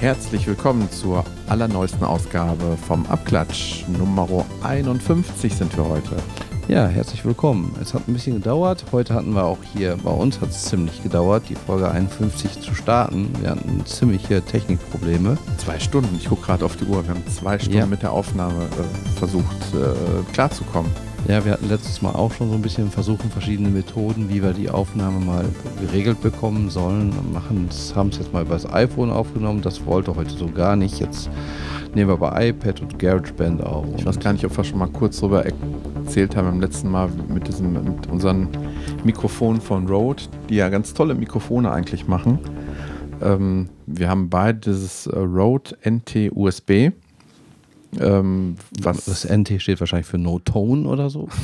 Herzlich willkommen zur allerneuesten Ausgabe vom Abklatsch. Nummer 51 sind wir heute. Ja, herzlich willkommen. Es hat ein bisschen gedauert. Heute hatten wir auch hier, bei uns hat es ziemlich gedauert, die Folge 51 zu starten. Wir hatten ziemliche Technikprobleme. Zwei Stunden, ich gucke gerade auf die Uhr. Wir haben zwei Stunden Ja. mit der Aufnahme äh, versucht äh, klarzukommen. Ja, wir hatten letztes Mal auch schon so ein bisschen versuchen, verschiedene Methoden, wie wir die Aufnahme mal geregelt bekommen sollen. Machen, haben es jetzt mal über das iPhone aufgenommen. Das wollte heute so gar nicht. Jetzt nehmen wir bei iPad und GarageBand auf. Ich weiß gar nicht, ob wir schon mal kurz darüber erzählt haben beim letzten Mal mit, diesem, mit unseren Mikrofonen von Rode, die ja ganz tolle Mikrofone eigentlich machen. Ähm, wir haben beide dieses äh, Rode NT USB. Ähm, was das NT steht wahrscheinlich für No Tone oder so.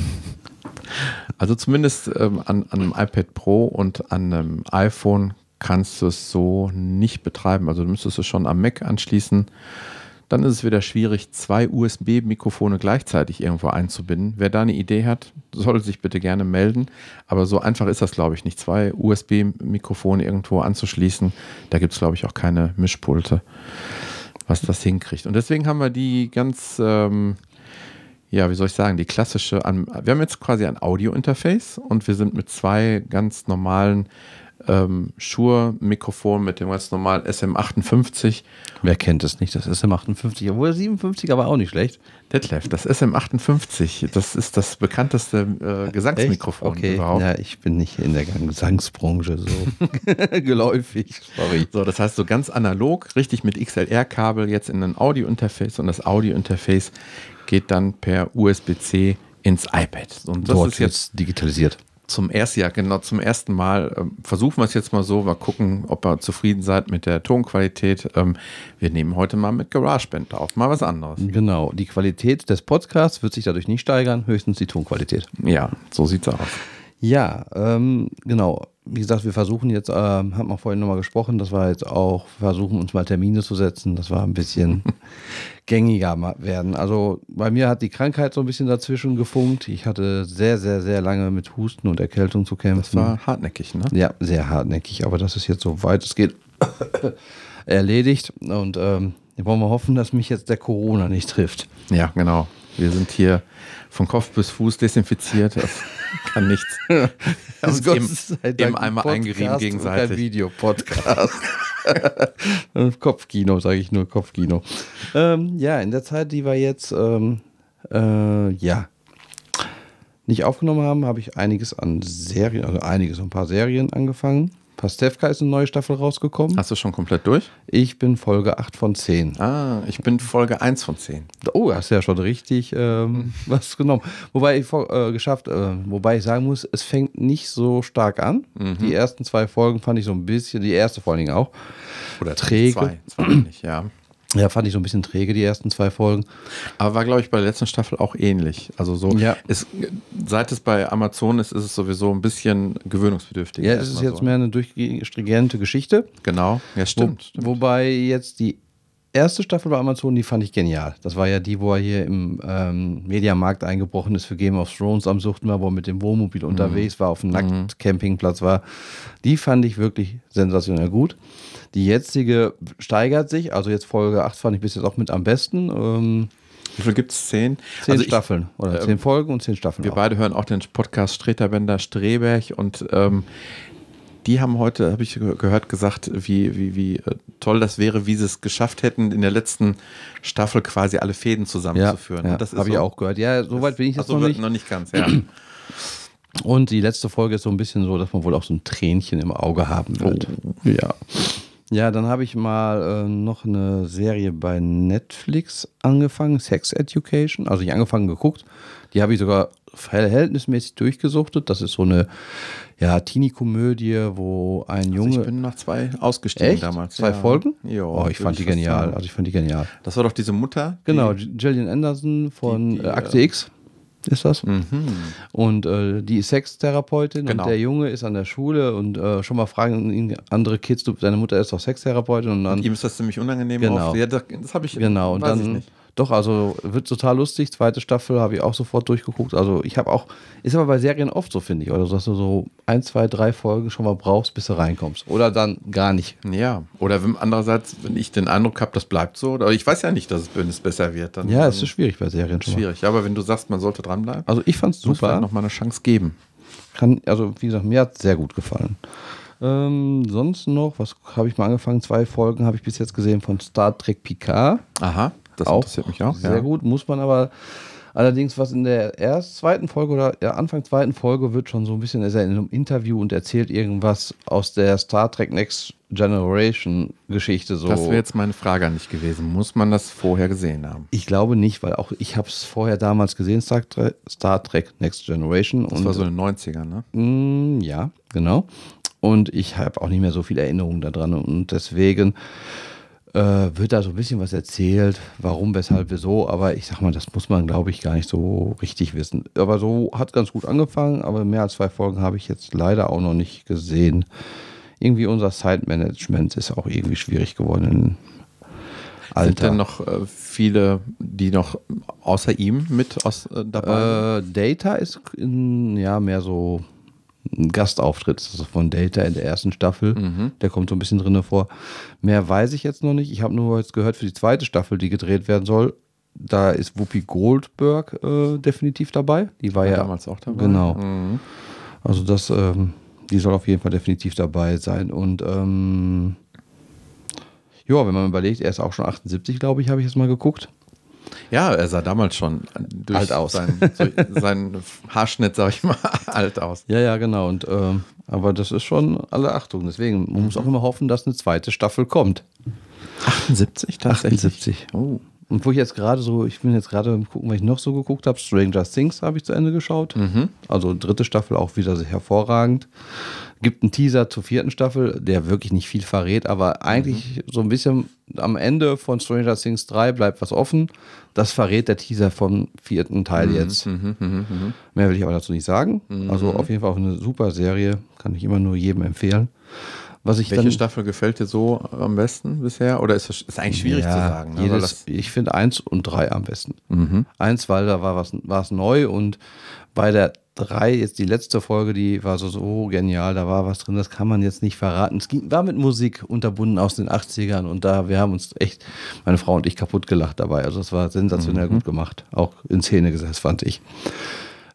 Also zumindest ähm, an, an einem iPad Pro und an einem iPhone kannst du es so nicht betreiben. Also du müsstest es schon am Mac anschließen. Dann ist es wieder schwierig, zwei USB-Mikrofone gleichzeitig irgendwo einzubinden. Wer da eine Idee hat, soll sich bitte gerne melden. Aber so einfach ist das, glaube ich, nicht. Zwei USB-Mikrofone irgendwo anzuschließen, da gibt es, glaube ich, auch keine Mischpulte, was das hinkriegt. Und deswegen haben wir die ganz, ähm, ja, wie soll ich sagen, die klassische, wir haben jetzt quasi ein Audio-Interface und wir sind mit zwei ganz normalen ähm, Shure-Mikrofonen mit dem ganz normalen SM58. Wer kennt es nicht? Das SM58, obwohl 57 aber auch nicht schlecht. Detlef, das SM58, das ist das bekannteste äh, Gesangsmikrofon okay. überhaupt. Ja, ich bin nicht in der Gesangsbranche so geläufig. Sorry. So, das heißt so ganz analog, richtig mit XLR-Kabel jetzt in ein Audio-Interface und das Audio-Interface geht dann per USB-C ins iPad. Und das Dort ist jetzt digitalisiert. Zum ersten Jahr, genau zum ersten Mal. Ähm, versuchen wir es jetzt mal so, mal gucken, ob ihr zufrieden seid mit der Tonqualität. Ähm, wir nehmen heute mal mit GarageBand auf, mal was anderes. Genau. Die Qualität des Podcasts wird sich dadurch nicht steigern, höchstens die Tonqualität. Ja, so sieht's aus. Ja, ähm, genau. Wie gesagt, wir versuchen jetzt, ähm, haben wir vorhin nochmal gesprochen, dass wir jetzt auch versuchen, uns mal Termine zu setzen, dass wir ein bisschen gängiger werden. Also bei mir hat die Krankheit so ein bisschen dazwischen gefunkt. Ich hatte sehr, sehr, sehr lange mit Husten und Erkältung zu kämpfen. Das war hartnäckig, ne? Ja, sehr hartnäckig, aber das ist jetzt so weit es geht erledigt. Und ähm, wollen wir hoffen, dass mich jetzt der Corona nicht trifft. Ja, genau. Wir sind hier von Kopf bis Fuß desinfiziert. Das kann nichts. Also Im, Gott sei Dank im ein Eimer Podcast eingerieben gegenseitig. Videopodcast. Kopfkino, sage ich nur, Kopfkino. Ähm, ja, in der Zeit, die wir jetzt ähm, äh, ja nicht aufgenommen haben, habe ich einiges an Serien, also einiges, ein paar Serien angefangen. Pastewka ist eine neue Staffel rausgekommen. Hast du schon komplett durch? Ich bin Folge 8 von 10. Ah, ich bin Folge 1 von 10. Oh, hast ja schon richtig ähm, was genommen. Wobei ich äh, geschafft, äh, wobei ich sagen muss, es fängt nicht so stark an. Die ersten zwei Folgen fand ich so ein bisschen, die erste vor allen Dingen auch. Oder Träge. Zwei, zwei nicht, ja. Ja, fand ich so ein bisschen träge, die ersten zwei Folgen. Aber war, glaube ich, bei der letzten Staffel auch ähnlich. Also so, Ja. es, seit es bei Amazon ist, ist es sowieso ein bisschen gewöhnungsbedürftig. Ja, es ist jetzt so. mehr eine durchstringente Geschichte. Genau, ja, stimmt. Wo, stimmt. Wobei jetzt die erste Staffel bei Amazon, die fand ich genial. Das war ja die, wo er hier im ähm, Mediamarkt eingebrochen ist für Game of Thrones am Suchten war, wo er mit dem Wohnmobil Mhm. unterwegs war, auf dem Nacktcampingplatz war. Die fand ich wirklich sensationell gut. Die jetzige steigert sich, also jetzt Folge 8 fand ich bis jetzt auch mit am besten. Ähm, Wie viel gibt es? Zehn? zehn Also ich- Staffeln oder ähm, zehn Folgen und zehn Staffeln. Wir auch. beide hören auch den Podcast Streterbender Streberg und ähm, die haben heute, habe ich ge- gehört, gesagt, wie, wie, wie äh, toll das wäre, wie sie es geschafft hätten, in der letzten Staffel quasi alle Fäden ja, zusammenzuführen. ja, Und das habe ich so- auch gehört. Ja, soweit bin ich jetzt so, noch nicht. noch nicht ganz, ja. Und die letzte Folge ist so ein bisschen so, dass man wohl auch so ein Tränchen im Auge haben wird. Ja. Ja, dann habe ich mal äh, noch eine Serie bei Netflix angefangen, Sex Education. Also ich angefangen geguckt. Die habe ich sogar verhältnismäßig durchgesuchtet. Das ist so eine ja, Teenie-Komödie, wo ein Also Junge. ich bin nach zwei ausgestiegen Echt? damals. Zwei ja. Folgen? Ja, oh, ich fand die genial. Also ich fand die genial. Das war doch diese Mutter. die- Genau, Gillian Anderson von Die- die, äh, Akte X ist das. Mhm. Und äh, die ist Sextherapeutin Genau. und der Junge ist an der Schule und äh, schon mal fragen ihn andere Kids, du, deine Mutter ist doch Sextherapeutin und dann Ihm ist das ziemlich unangenehm. Genau. Auf, ja, das das habe ich. genau und dann nicht. Doch, also wird total lustig. Zweite Staffel habe ich auch sofort durchgeguckt. Also ich habe auch, ist aber bei Serien oft so, finde ich. Oder so, dass du so ein, zwei, drei Folgen schon mal brauchst, bis du reinkommst. Oder dann gar nicht. Ja, oder wenn, andererseits, wenn ich den Eindruck habe, das bleibt so, oder ich weiß ja nicht, dass es besser wird, dann. Ja, es ist schwierig bei Serien schon. Schwierig, aber wenn du sagst, man sollte dranbleiben, also ich fand es super. noch mal eine Chance geben. Kann, also wie gesagt, mir hat es sehr gut gefallen. Ähm, sonst noch, was habe ich mal angefangen? Zwei Folgen habe ich bis jetzt gesehen von Star Trek Picard. Aha, das auch interessiert mich auch. Sehr ja. gut, muss man aber allerdings, was in der erst zweiten Folge oder ja, Anfang zweiten Folge wird schon so ein bisschen, ist er in einem Interview und erzählt irgendwas aus der Star Trek Next Generation Geschichte. So. Das wäre jetzt meine Frage an dich gewesen. Muss man das vorher gesehen haben? Ich glaube nicht, weil auch ich habe es vorher damals gesehen, Star Trek, Star Trek Next Generation. Das und, war so in den 90ern, ne? Mm, ja, genau. Und ich habe auch nicht mehr so viele Erinnerungen daran. Und deswegen äh, wird da so ein bisschen was erzählt, warum, weshalb, wieso. Aber ich sag mal, das muss man, glaube ich, gar nicht so richtig wissen. Aber so hat ganz gut angefangen, aber mehr als zwei Folgen habe ich jetzt leider auch noch nicht gesehen. Irgendwie unser Side-Management ist auch irgendwie schwierig geworden. Alter. Sind denn noch äh, viele, die noch außer ihm mit aus, äh, dabei äh, Data ist in, ja mehr so ein Gastauftritt also von Data in der ersten Staffel. Mhm. Der kommt so ein bisschen drin vor. Mehr weiß ich jetzt noch nicht. Ich habe nur jetzt gehört für die zweite Staffel, die gedreht werden soll. Da ist Whoopi Goldberg äh, definitiv dabei. Die war, war ja damals auch dabei. Genau. Mhm. Also das, ähm, die soll auf jeden Fall definitiv dabei sein. Und ähm, ja, wenn man überlegt, er ist auch schon 78, glaube ich, habe ich jetzt mal geguckt. Ja, er sah damals schon alt aus. Sein, so, sein Haarschnitt, sag ich mal, alt aus. Ja, ja, genau. Und, ähm, aber das ist schon alle Achtung. Deswegen, man muss auch immer hoffen, dass eine zweite Staffel kommt. 78 tatsächlich? 78. Oh. Und wo ich jetzt gerade so, ich bin jetzt gerade gucken, was ich noch so geguckt habe. Stranger Things habe ich zu Ende geschaut. Mhm. Also dritte Staffel auch wieder sehr hervorragend. Gibt einen Teaser zur vierten Staffel, der wirklich nicht viel verrät, aber eigentlich so ein bisschen am Ende von Stranger Things 3 bleibt was offen. Das verrät der Teaser vom vierten Teil jetzt. Mhm, mhm, mhm. Mehr will ich aber dazu nicht sagen. Mhm. Also auf jeden Fall auch eine super Serie. Kann ich immer nur jedem empfehlen. Was ich Welche dann, Staffel gefällt dir so am besten bisher? Oder ist das ist eigentlich schwierig Ja, zu sagen? Ne? Jedes, ich finde eins und drei am besten. mhm. Eins, weil da war was, war es neu und bei der drei, jetzt die letzte Folge, die war so, so genial, da war was drin, das kann man jetzt nicht verraten. Es ging, war mit Musik unterbunden aus den 80ern und da, wir haben uns echt, meine Frau und ich, kaputt gelacht dabei. Also es war sensationell Mhm. gut gemacht. Auch in Szene gesetzt, fand ich.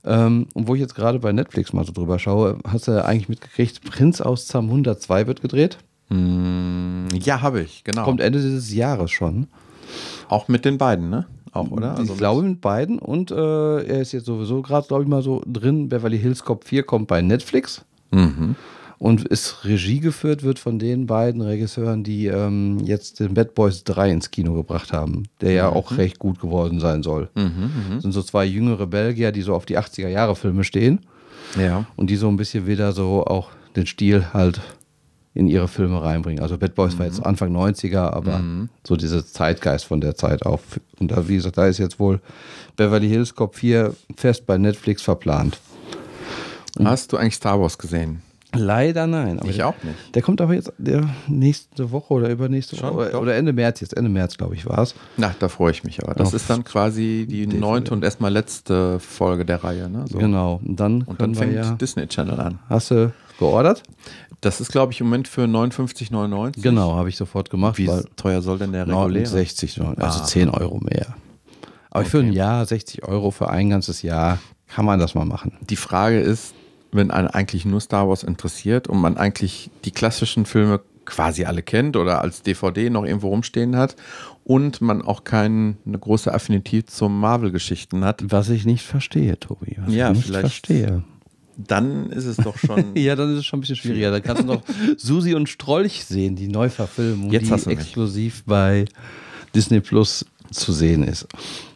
Ähm, und wo ich jetzt gerade bei Netflix mal so drüber schaue, hast du eigentlich mitgekriegt, Prinz aus Zamunda 2 wird gedreht. Mm, Ja, habe ich, genau. Kommt Ende dieses Jahres schon. auch mit den beiden, ne? Auch, oder? ich glaube mit beiden. Und äh, er ist jetzt sowieso gerade, glaube ich, mal so drin. Beverly Hills Cop 4 kommt bei Netflix Mhm. und ist Regie geführt wird von den beiden Regisseuren, die ähm, jetzt den Bad Boys 3 ins Kino gebracht haben, der ja auch recht gut geworden sein soll. Mhm, Das sind so zwei jüngere Belgier, die so auf die 80er Jahre Filme stehen mhm. Ja. und die so ein bisschen wieder so auch den Stil halt in ihre Filme reinbringen. Also Bad Boys war jetzt Anfang 90er, aber so dieser Zeitgeist von der Zeit auch. Und da, wie gesagt, da ist jetzt wohl Beverly Hills Cop 4 fest bei Netflix verplant. Hast du eigentlich Star Wars gesehen? Leider nein. Aber Ich der, auch nicht. Der kommt aber jetzt der nächste Woche oder übernächste Schon, Woche. doch. Oder, Ende März jetzt. Ende März, glaube ich, war es. Na, da freue ich mich aber. Das Auf ist dann quasi die DVD. neunte und erstmal letzte Folge der Reihe, ne? So. Genau. Und dann, Und dann fängt ja. Disney Channel an. Hast du geordert? Das ist, glaube ich, im Moment für 59,99. Genau, habe ich sofort gemacht. Wie teuer soll denn der reguläre? 60, also Ah. 10 Euro mehr. Aber für ein Okay. Jahr, 60 Euro für ein ganzes Jahr, kann man das mal machen. Die Frage ist, wenn einen eigentlich nur Star Wars interessiert und man eigentlich die klassischen Filme quasi alle kennt oder als DVD noch irgendwo rumstehen hat und man auch keine große Affinität zu Marvel-Geschichten hat, Was ich nicht verstehe, Tobi. Was Ja, ich nicht vielleicht- verstehe. Dann ist es doch schon. Ja, dann ist es schon ein bisschen schwieriger. Dann kannst du noch Susi und Strolch sehen, die Neuverfilmung, Jetzt die du mich. exklusiv bei Disney Plus zu sehen ist.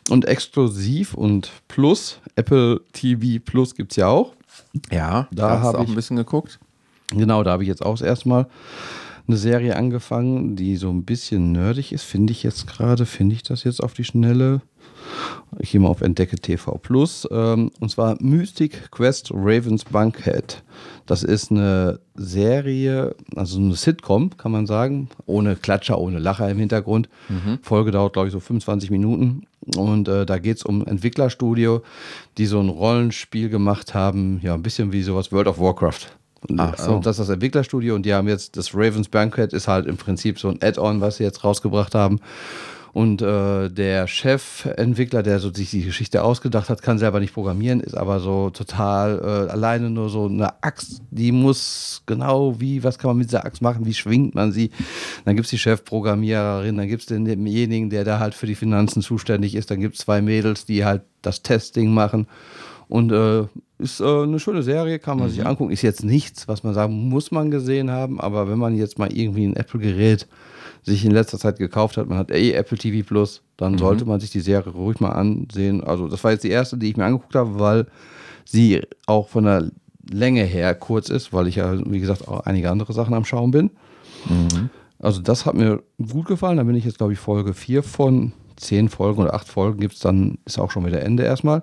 Und exklusiv und Plus, Apple TV Plus gibt es ja auch. ja, Da da hast hab du auch ich- ein bisschen geguckt. Genau, da habe ich jetzt auch das erste Mal eine Serie angefangen, die so ein bisschen nerdig ist. Finde ich jetzt gerade, finde ich das jetzt auf die Schnelle. Ich gehe mal auf Entdecke TV Plus. Ähm, und zwar Mystic Quest Ravens Bunkhead. Das ist eine Serie, also eine Sitcom, kann man sagen. Ohne Klatscher, ohne Lacher im Hintergrund. Mhm. Folge dauert, glaube ich, so 25 Minuten. Und äh, da geht es um Entwicklerstudio, die so ein Rollenspiel gemacht haben. Ja, ein bisschen wie sowas World of Warcraft. Ach so. Und das ist das Entwicklerstudio und die haben jetzt das Ravens Banquet ist halt im Prinzip so ein Add-on, was sie jetzt rausgebracht haben. Und äh, der Chefentwickler, der so sich die Geschichte ausgedacht hat, kann selber nicht programmieren, ist aber so total äh, alleine nur so eine Axt, die muss genau wie, was kann man mit dieser Axt machen, wie schwingt man sie. Dann gibt es die Chefprogrammiererin, dann gibt es denjenigen, der da halt für die Finanzen zuständig ist, dann gibt es zwei Mädels, die halt das Testing machen. Und äh, ist äh, eine schöne Serie, kann man mhm. sich angucken. Ist jetzt nichts, was man sagen muss, man gesehen haben, aber wenn man jetzt mal irgendwie ein Apple-Gerät sich in letzter Zeit gekauft hat, man hat eh Apple TV Plus, dann mhm. sollte man sich die Serie ruhig mal ansehen. Also, das war jetzt die erste, die ich mir angeguckt habe, weil sie auch von der Länge her kurz ist, weil ich ja, wie gesagt, auch einige andere Sachen am Schauen bin. Mhm. Also, das hat mir gut gefallen. Da bin ich jetzt, glaube ich, Folge 4 von 10 Folgen oder 8 Folgen gibt es dann, ist auch schon wieder Ende erstmal.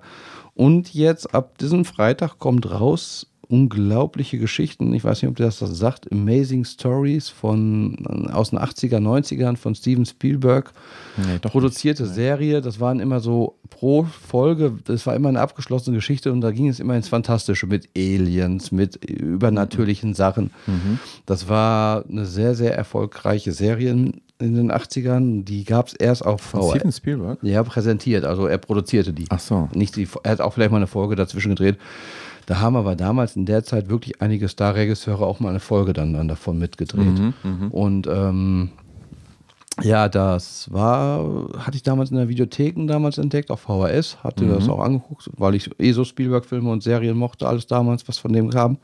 Und jetzt ab diesem Freitag kommt raus unglaubliche Geschichten. Ich weiß nicht, ob der das sagt. Amazing Stories von aus den 80er, 90ern von Steven Spielberg. Nee, produzierte nicht. Serie. Das waren immer so pro Folge, das war immer eine abgeschlossene Geschichte und da ging es immer ins Fantastische mit Aliens, mit übernatürlichen mhm. Sachen. Mhm. Das war eine sehr, sehr erfolgreiche Serie in den 80ern. Die gab es erst auf VR. Steven Spielberg? Ja, präsentiert. Also er produzierte die. Ach so. Nicht die, er hat auch vielleicht mal eine Folge dazwischen gedreht. Da haben aber damals in der Zeit wirklich einige Star-Regisseure auch mal eine Folge dann, dann davon mitgedreht. Mhm, mh. Und ähm, ja, das war, hatte ich damals in der Videotheken damals entdeckt, auf VHS, hatte mhm. das auch angeguckt, weil ich eh so Spielberg-Filme und Serien mochte, alles damals, was von dem kam.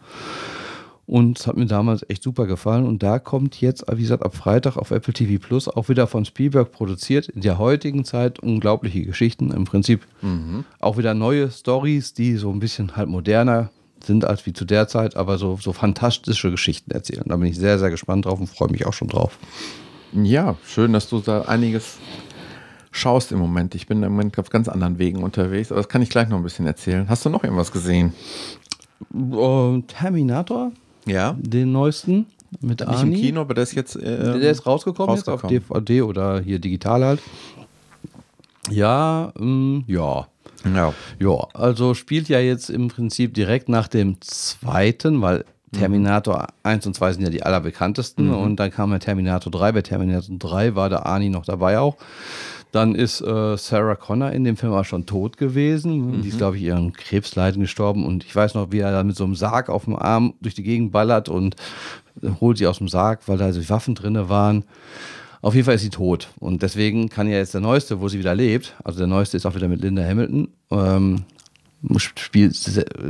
Und es hat mir damals echt super gefallen. Und da kommt jetzt, wie gesagt, ab Freitag auf Apple TV Plus auch wieder von Spielberg produziert. In der heutigen Zeit unglaubliche Geschichten. Im Prinzip mhm. auch wieder neue Stories, die so ein bisschen halt moderner sind als wie zu der Zeit, aber so, so fantastische Geschichten erzählen. Da bin ich sehr, sehr gespannt drauf und freue mich auch schon drauf. Ja, schön, dass du da einiges schaust im Moment. Ich bin im Moment auf ganz anderen Wegen unterwegs, aber das kann ich gleich noch ein bisschen erzählen. Hast du noch irgendwas gesehen? Uh, Terminator ja. Den neuesten mit Nicht im Kino, aber der ist jetzt. Äh, der ist rausgekommen, rausgekommen, jetzt auf DVD oder hier digital halt. Ja, ähm, ja. Ja. Ja, also spielt ja jetzt im Prinzip direkt nach dem zweiten, weil Terminator mhm. 1 und 2 sind ja die allerbekanntesten mhm. und dann kam ja Terminator 3. Bei Terminator 3 war der Arnie noch dabei auch. Dann ist äh, Sarah Connor in dem Film auch schon tot gewesen. Mhm. Die ist, glaube ich, ihren Krebsleiden gestorben. Und ich weiß noch, wie er da mit so einem Sarg auf dem Arm durch die Gegend ballert und holt sie aus dem Sarg, weil da so Waffen drin waren. Auf jeden Fall ist sie tot. Und deswegen kann ja jetzt der Neueste, wo sie wieder lebt, also der Neueste ist auch wieder mit Linda Hamilton, ähm, spielt,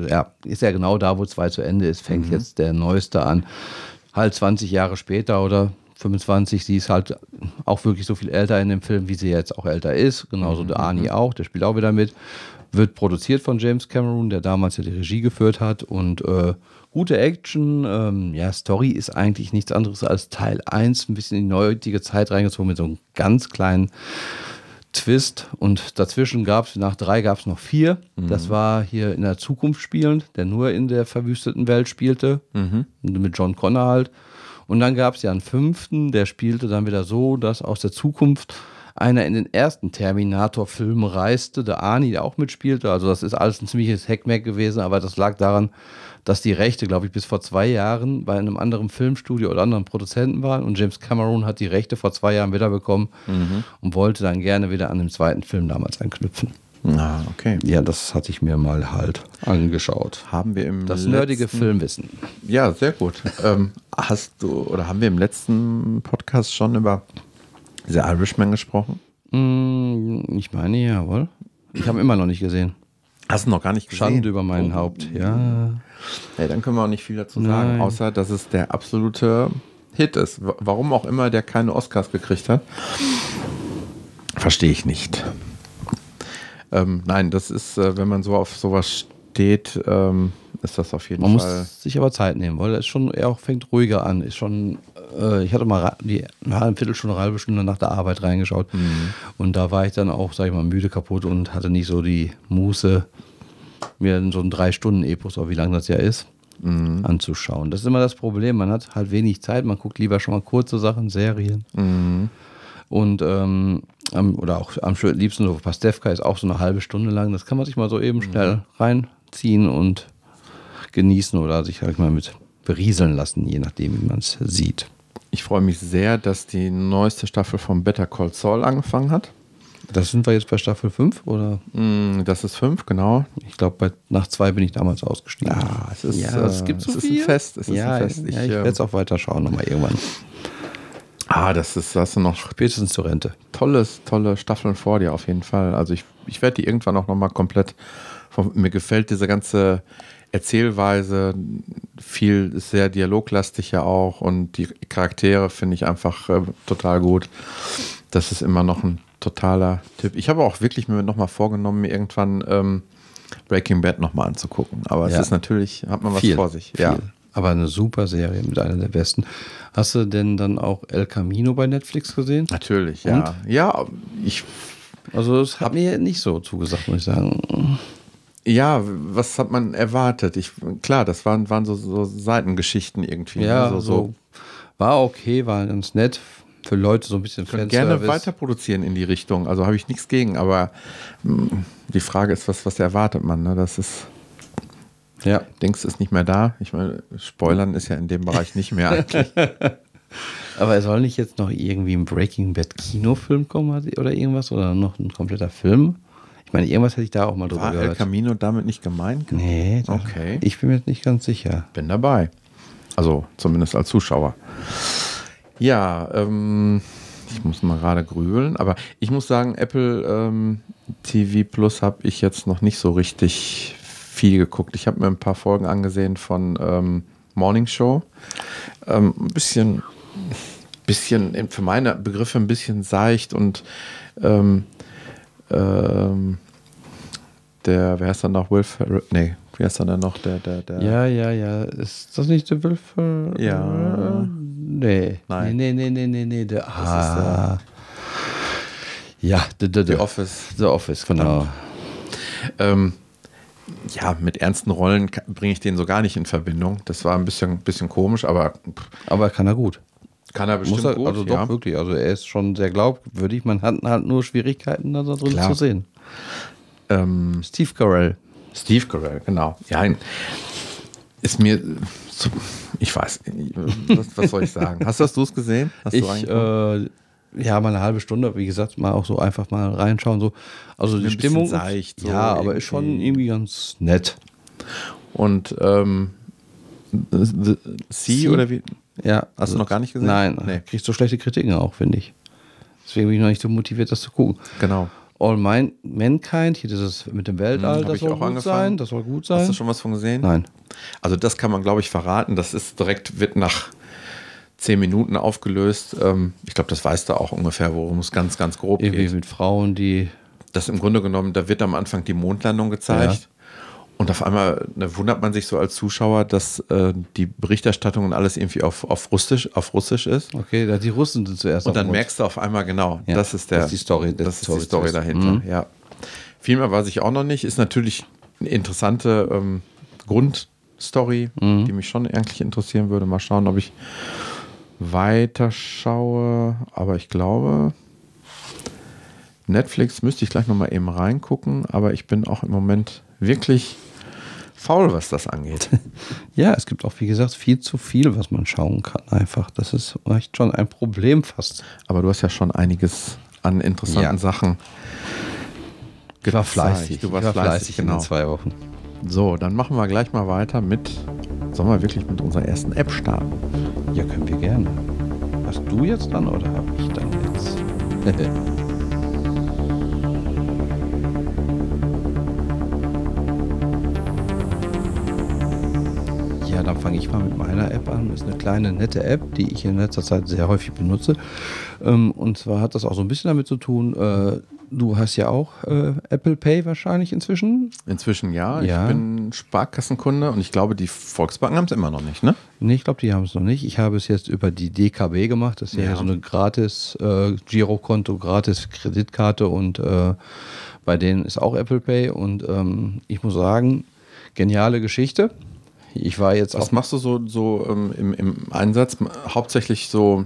ja, ist ja genau da, wo zwei zu Ende ist, fängt mhm. jetzt der Neueste an. Halt 20 Jahre später oder 25. Sie ist halt auch wirklich so viel älter in dem Film, wie sie jetzt auch älter ist. Genauso mhm. der Arnie mhm. auch, der spielt auch wieder mit. Wird produziert von James Cameron, der damals ja die Regie geführt hat. Und äh, gute Action. Ähm, ja, Story ist eigentlich nichts anderes als Teil 1, ein bisschen in die heutige Zeit reingezogen mit so einem ganz kleinen Twist. Und dazwischen gab es, nach drei gab es noch vier. Mhm. Das war hier in der Zukunft spielend, der nur in der verwüsteten Welt spielte. Mhm. Mit John Connor halt. Und dann gab es ja einen fünften, der spielte dann wieder so, dass aus der Zukunft einer in den ersten Terminator-Film reiste, der Arnie, der auch mitspielte. Also das ist alles ein ziemliches Hackmack gewesen, aber das lag daran, dass die Rechte, glaube ich, bis vor zwei Jahren bei einem anderen Filmstudio oder anderen Produzenten waren und James Cameron hat die Rechte vor zwei Jahren wiederbekommen mhm. und wollte dann gerne wieder an dem zweiten Film damals anknüpfen. Ah, okay. Ja, das hatte ich mir mal halt angeschaut. Haben wir im Das nerdige Filmwissen. Ja, sehr gut. ähm, hast du oder haben wir im letzten Podcast schon über The Irishman gesprochen? Mm, ich meine, jawohl. Ich habe immer noch nicht gesehen. Hast du noch gar nicht gesehen? Schande über mein oh. Haupt, ja. Ja, dann können wir auch nicht viel dazu sagen, Nein. außer dass es der absolute Hit ist. Warum auch immer der keine Oscars gekriegt hat, verstehe ich nicht. Ähm, nein, das ist, äh, wenn man so auf sowas steht, ähm, ist das auf jeden Man Fall. muss sich aber Zeit nehmen, weil es schon, er auch fängt ruhiger an. Ist schon, äh, ich hatte mal die eine halbe Viertelstunde, eine halbe Stunde nach der Arbeit reingeschaut. Und da war ich dann auch, sag ich mal, müde kaputt und hatte nicht so die Muße, mir so ein Drei-Stunden-Epos, oder wie lang das ja ist, anzuschauen. Das ist immer das Problem. Man hat halt wenig Zeit, man guckt lieber schon mal kurze Sachen, Serien. Und ähm, am, oder auch am liebsten so Pastewka ist auch so eine halbe Stunde lang. Das kann man sich mal so eben schnell reinziehen und genießen oder sich halt mal mit berieseln lassen, je nachdem, wie man es sieht. Ich freue mich sehr, dass die neueste Staffel von Better Call Saul angefangen hat. Das sind wir jetzt bei Staffel 5 oder? Mm, Das ist fünf, genau. Ich glaube, nach zwei bin ich damals ausgestiegen. Ja, es ist, ja, es gibt so es ist ein viel. Fest, es ist ja, ein Fest. Ja, Ich, ich ähm, werde es auch weiter schauen, nochmal irgendwann. Ah, das ist, hast du noch Spätestens zur Rente. tolles, tolle Staffeln vor dir auf jeden Fall. Also ich, ich werde die irgendwann auch nochmal komplett. Von, mir gefällt diese ganze Erzählweise, viel ist sehr dialoglastig ja auch und die Charaktere finde ich einfach äh, total gut. Das ist immer noch ein totaler Tipp. Ich habe auch wirklich mir nochmal vorgenommen, mir irgendwann ähm, Breaking Bad nochmal anzugucken. Aber es Ja. ist natürlich, hat man was viel, vor sich. Viel. Ja. Aber eine super Serie mit einer der besten. Hast du denn dann auch El Camino bei Netflix gesehen? Natürlich, ja. Ja, ich Also es hat mir nicht so zugesagt, muss ich sagen. Ja, was hat man erwartet? Ich, klar, das waren, waren so, so Seitengeschichten irgendwie. Ja, ne? so, so war okay, war ganz nett für Leute so ein bisschen Können gerne Fanservice. weiter produzieren in die Richtung. Also habe ich nichts gegen, aber mh, die Frage ist, was, was erwartet man? Ne? Das ist, Ja, denkst ist nicht mehr da. Ich meine, Spoilern ist ja in dem Bereich nicht mehr eigentlich. aber soll nicht jetzt noch irgendwie ein Breaking Bad Kinofilm kommen oder irgendwas oder noch ein kompletter Film? Ich meine, irgendwas hätte ich da auch mal drüber War El gehört. Camino damit nicht gemeint? Nee, Okay. ich bin mir jetzt nicht ganz sicher. Bin dabei. Also zumindest als Zuschauer. Ja, ähm, ich muss mal gerade grübeln, aber ich muss sagen, Apple ähm, TV Plus habe ich jetzt noch nicht so richtig viel geguckt. Ich habe mir ein paar Folgen angesehen von ähm, Morning Show. Ähm, ein bisschen, bisschen, für meine Begriffe ein bisschen seicht und ähm, ähm, der, wer heißt dann noch? Will Ferrell? Nee, wer ist dann noch? Der, der, der. Ja, ja, ja. Ist das nicht der Will Ferrell? Ja. Nee. Nein. Nee, nee, nee, nee, nee. Der, ist ah. ja, the, the, the, The Office. The Office, genau. Ähm, ja, mit ernsten Rollen bringe ich den so gar nicht in Verbindung. Das war ein bisschen, bisschen komisch, aber pff, Aber kann er gut. kann er bestimmt er, gut. also ja. doch wirklich. Also er ist schon sehr glaubwürdig. Man hat halt nur Schwierigkeiten, da drin Klar. zu sehen. ähm, Steve Carell. Steve Carell, genau. Ja, ist mir, ich weiß, was, was soll ich sagen? Hast du es gesehen? Hast du Ich, äh, ja, mal eine halbe Stunde, wie gesagt, mal auch so einfach mal reinschauen. So. Also die Stimmung. seicht, so ja, aber ist schon irgendwie. irgendwie ganz nett. Und ähm, The Sea Sea? oder wie? Ja. Hast du noch gar nicht gesehen? Nein, Nee. kriegst so schlechte Kritiken auch, finde ich. Deswegen bin ich noch nicht so motiviert, das zu gucken. Genau. All Mine, Mankind, hier dieses mit dem Weltall, Hm, das soll auch gut angefangen. sein. Das soll gut sein. Hast du schon was von gesehen? Nein. Also das kann man, glaube ich, verraten. Das ist direkt, wird nach zehn Minuten aufgelöst. Ähm, ich glaube, das weißt du auch ungefähr, worum es ganz, ganz grob Irgendwie geht. mit Frauen, die. Das im Grunde genommen, da wird am Anfang die Mondlandung gezeigt. Und auf einmal ne, wundert man sich so als Zuschauer, dass äh, die Berichterstattung und alles irgendwie auf, auf, Russisch, auf Russisch ist. Okay, da die Russen sind zuerst Und dann merkst du auf einmal genau, Ja, das ist der, das ist die Story, das Das, ist ist die Story Story dahinter. Mhm. Ja. Viel mehr weiß ich auch noch nicht. Ist natürlich eine interessante ähm, Grundstory, Mhm. die mich schon eigentlich interessieren würde. Mal schauen, ob ich weiter schaue. Aber ich glaube, Netflix müsste ich gleich noch mal eben reingucken. Aber ich bin auch im Moment wirklich faul, was das angeht. Ja, es gibt auch, wie gesagt, viel zu viel, was man schauen kann. Einfach. Das ist echt schon ein Problem fast. Aber du hast ja schon einiges an interessanten Ja. Sachen. Ich war fleißig. Du warst war fleißig, in genau. den zwei Wochen. So, dann machen wir gleich mal weiter mit. Sollen wir wirklich mit unserer ersten App starten? Ja, können wir gerne. Hast du jetzt dann oder habe ich dann jetzt? ja, dann fange ich mal mit meiner App an. Das ist eine kleine, nette App, die ich in letzter Zeit sehr häufig benutze. Ähm, und zwar hat das auch so ein bisschen damit zu tun, äh, du hast ja auch äh, Apple Pay wahrscheinlich inzwischen. Inzwischen ja. Ja. Ich bin Sparkassenkunde und ich glaube, die Volksbanken haben es immer noch nicht, ne? Nee, ich glaube, die haben es noch nicht. Ich habe es jetzt über die DKB gemacht. Das ist ja, Ja. so eine gratis äh, Girokonto, gratis Kreditkarte und äh, bei denen ist auch Apple Pay. Und ähm, ich muss sagen, geniale Geschichte. Ich war jetzt Was machst du so, so ähm, im, im Einsatz? Hauptsächlich so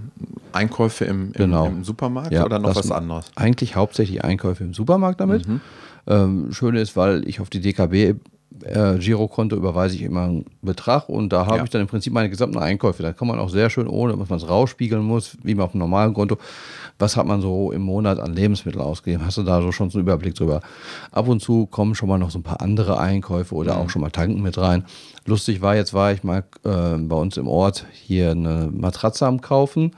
Einkäufe im, im, Genau. im Supermarkt Ja, oder noch was anderes? eigentlich hauptsächlich Einkäufe im Supermarkt damit. Ähm, Schöne ist, weil ich auf die DKB äh, Girokonto überweise ich immer einen Betrag und da habe Ja. ich dann im Prinzip meine gesamten Einkäufe. Da kann man auch sehr schön, ohne dass man es rausspiegeln muss, wie man auf einem normalen Konto, was hat man so im Monat an Lebensmitteln ausgegeben? Hast du da so schon so einen Überblick drüber? Ab und zu kommen schon mal noch so ein paar andere Einkäufe oder auch schon mal Tanken mit rein. Lustig war, jetzt war ich mal äh, bei uns im Ort hier eine Matratze am Kaufen.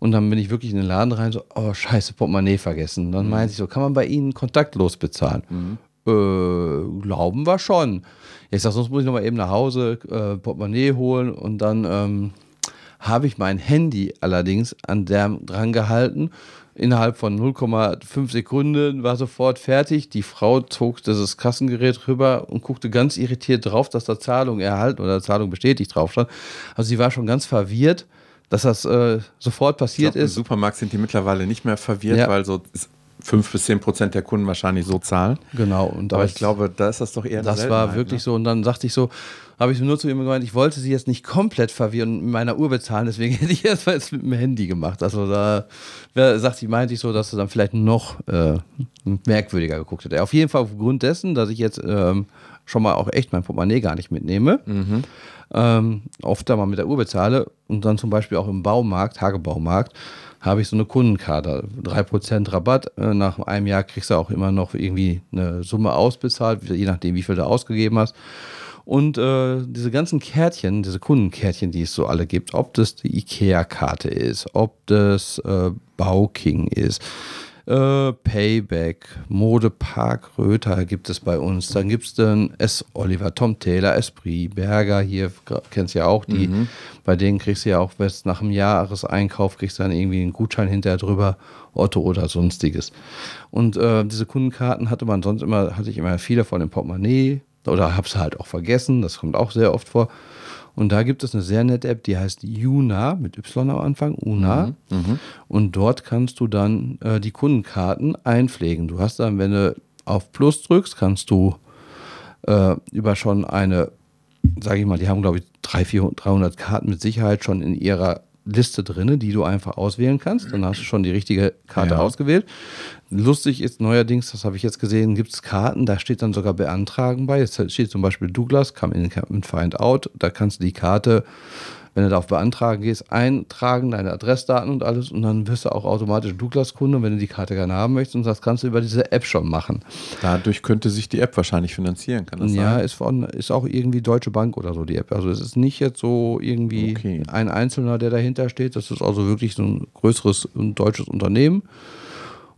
Und dann bin ich wirklich in den Laden rein, so, oh scheiße, Portemonnaie vergessen. Dann meinte ich so, kann man bei Ihnen kontaktlos bezahlen? Äh, glauben wir schon. Ich sag, sonst muss ich noch mal eben nach Hause äh, Portemonnaie holen und dann ähm, habe ich mein Handy allerdings an der dran gehalten. Innerhalb von 0,5 Sekunden war sofort fertig. Die Frau zog dieses Kassengerät rüber und guckte ganz irritiert drauf, dass da Zahlung erhalten oder Zahlung bestätigt drauf stand. Also sie war schon ganz verwirrt, dass das äh, sofort passiert glaub, Im ist. Supermarkt sind die mittlerweile nicht mehr verwirrt, Ja. weil so 5 bis 10 Prozent der Kunden wahrscheinlich so zahlen. Genau. Und Aber ich glaube, da ist das doch eher Das war wirklich ne? so. Und dann sagte ich so, habe ich nur zu ihm gemeint, ich wollte sie jetzt nicht komplett verwirren und mit meiner Uhr bezahlen, deswegen hätte ich erst mal jetzt mit dem Handy gemacht. Also da sagte ich, meinte ich so, dass er dann vielleicht noch äh, merkwürdiger geguckt hätte. Auf jeden Fall aufgrund dessen, dass ich jetzt ähm, schon mal auch echt mein Portemonnaie gar nicht mitnehme, ähm, oft da mal mit der Uhr bezahle und dann zum Beispiel auch im Baumarkt, Tagebaumarkt, habe ich so eine Kundenkarte, 3% Rabatt. Äh, Nach einem Jahr kriegst du auch immer noch irgendwie eine Summe ausbezahlt, je nachdem, wie viel du ausgegeben hast. Und äh, diese ganzen Kärtchen, diese Kundenkärtchen, die es so alle gibt, ob das die IKEA-Karte ist, ob das äh, Bauking ist, äh, Payback, Modepark Röther gibt es bei uns. Dann gibt es dann S. Oliver, Tom Taylor, Esprit, Berger, hier kennst du ja auch die. Bei denen kriegst du ja auch was nach einem Jahreseinkauf, kriegst du dann irgendwie einen Gutschein hinterher drüber, Otto oder sonstiges. Und äh, diese Kundenkarten hatte man sonst immer, hatte ich immer viele von dem Portemonnaie oder hab's halt auch vergessen, das kommt auch sehr oft vor. Und da gibt es eine sehr nette App, die heißt Una mit Y am Anfang, Una. Und dort kannst du dann äh, die Kundenkarten einpflegen. Du hast dann, wenn du auf Plus drückst, kannst du äh, über schon eine, sage ich mal, die haben glaube ich 300, 400, 300 Karten mit Sicherheit schon in ihrer Liste drinne, die du einfach auswählen kannst. Dann hast du schon die richtige Karte Ja. ausgewählt. Lustig ist neuerdings, das habe ich jetzt gesehen, gibt es Karten, da steht dann sogar Beantragen bei. Jetzt steht zum Beispiel Douglas, come in, come in, find out. Da kannst du die Karte, wenn du da auf Beantragen gehst, eintragen, deine Adressdaten und alles und dann wirst du auch automatisch Douglas-Kunde. Und wenn du die Karte gerne haben möchtest, und das kannst du über diese App schon machen. Dadurch könnte sich die App wahrscheinlich finanzieren, kann das Ja, sein? ist, von, ist auch irgendwie Deutsche Bank oder so die App. Also es ist nicht jetzt so irgendwie Okay. ein Einzelner, der dahinter steht. Das ist also wirklich so ein größeres deutsches Unternehmen.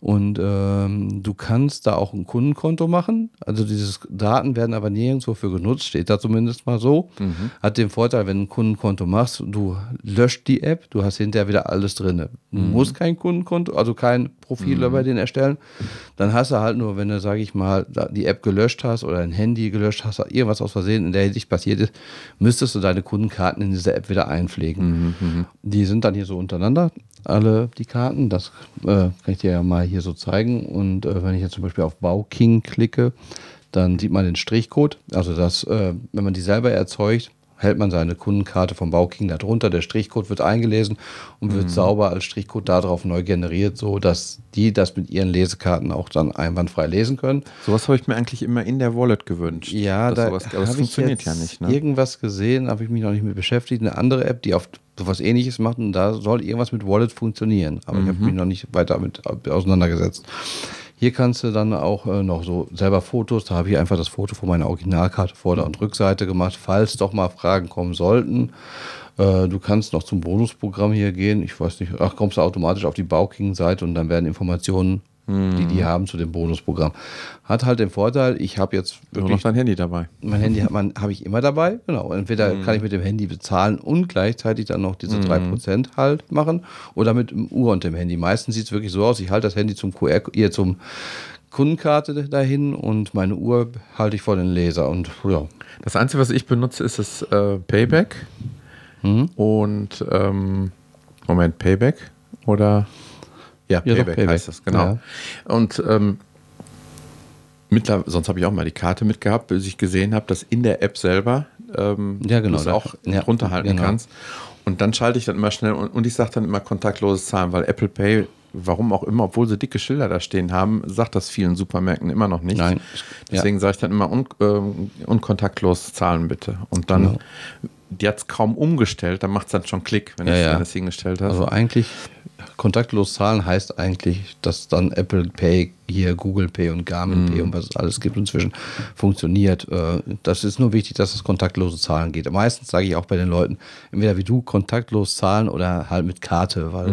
Und ähm, du kannst da auch ein Kundenkonto machen. Also diese Daten werden aber nirgendwo für genutzt, steht da zumindest mal so. Hat den Vorteil, wenn du ein Kundenkonto machst, du löscht die App, du hast hinterher wieder alles drin. Du musst kein Kundenkonto, also kein Profil bei denen erstellen. Dann hast du halt nur, wenn du, sage ich mal, die App gelöscht hast oder ein Handy gelöscht hast, irgendwas aus Versehen in der Hinsicht passiert ist, müsstest du deine Kundenkarten in diese App wieder einpflegen. Die sind dann hier so untereinander, alle die Karten. Das äh, kann ich dir ja mal hier so zeigen. Und äh, wenn ich jetzt zum Beispiel auf Bauking klicke, dann sieht man den Strichcode. Also das, äh, wenn man die selber erzeugt, hält man seine Kundenkarte vom Bauking da drunter. Der Strichcode wird eingelesen und wird sauber als Strichcode darauf neu generiert, so dass die das mit ihren Lesekarten auch dann einwandfrei lesen können. Sowas habe ich mir eigentlich immer in der Wallet gewünscht. Ja, da sowas, aber ich funktioniert jetzt ja nicht. Ne? irgendwas gesehen, habe ich mich noch nicht mit beschäftigt. Eine andere App, die auf sowas ähnliches macht und da soll irgendwas mit Wallet funktionieren. Aber ich habe mich noch nicht weiter damit auseinandergesetzt. Hier kannst du dann auch äh, noch so selber Fotos, da habe ich einfach das Foto von meiner Originalkarte Vorder- und Rückseite gemacht, falls doch mal Fragen kommen sollten. Äh, du kannst noch zum Bonusprogramm hier gehen. Ich weiß nicht, ach, kommst du automatisch auf die Bauking-Seite und dann werden Informationen die die haben zu dem Bonusprogramm. Hat halt den Vorteil, ich habe jetzt Nur noch wirklich dein Handy dabei. mein Handy habe ich immer dabei. Genau. Entweder kann ich mit dem Handy bezahlen und gleichzeitig dann noch diese 3% halt machen oder mit dem Uhr und dem Handy. Meistens sieht es wirklich so aus, ich halte das Handy zum QR hier zum Kundenkarte dahin und meine Uhr halte ich vor den Laser und ja. Das Einzige, was ich benutze, ist das äh, Payback. Mhm. Und ähm, Moment, Payback oder ja, Ja, Payback, Payback. heißt das, genau. Und ähm, mittler- sonst habe ich auch mal die Karte mitgehabt, bis ich gesehen habe, dass in der App selber ähm, Ja, genau, du es auch ja, runterhalten genau. kannst. Und dann schalte ich dann immer schnell und, und ich sage dann immer kontaktloses Zahlen, weil Apple Pay, warum auch immer, obwohl sie dicke Schilder da stehen haben, sagt das vielen Supermärkten immer noch nicht. Nein. Deswegen sage ich dann immer un, ähm, unkontaktlos zahlen bitte. Und dann, Genau. die hat es kaum umgestellt, dann macht es dann schon Klick, wenn Ja, du ja. es hingestellt hast. Also eigentlich kontaktlos zahlen heißt eigentlich, dass dann Apple Pay, hier Google Pay und Garmin Pay und was es alles gibt inzwischen funktioniert. Äh, Das ist nur wichtig, dass das kontaktlose Zahlen geht. Meistens sage ich auch bei den Leuten, entweder wie du kontaktlos zahlen oder halt mit Karte, weil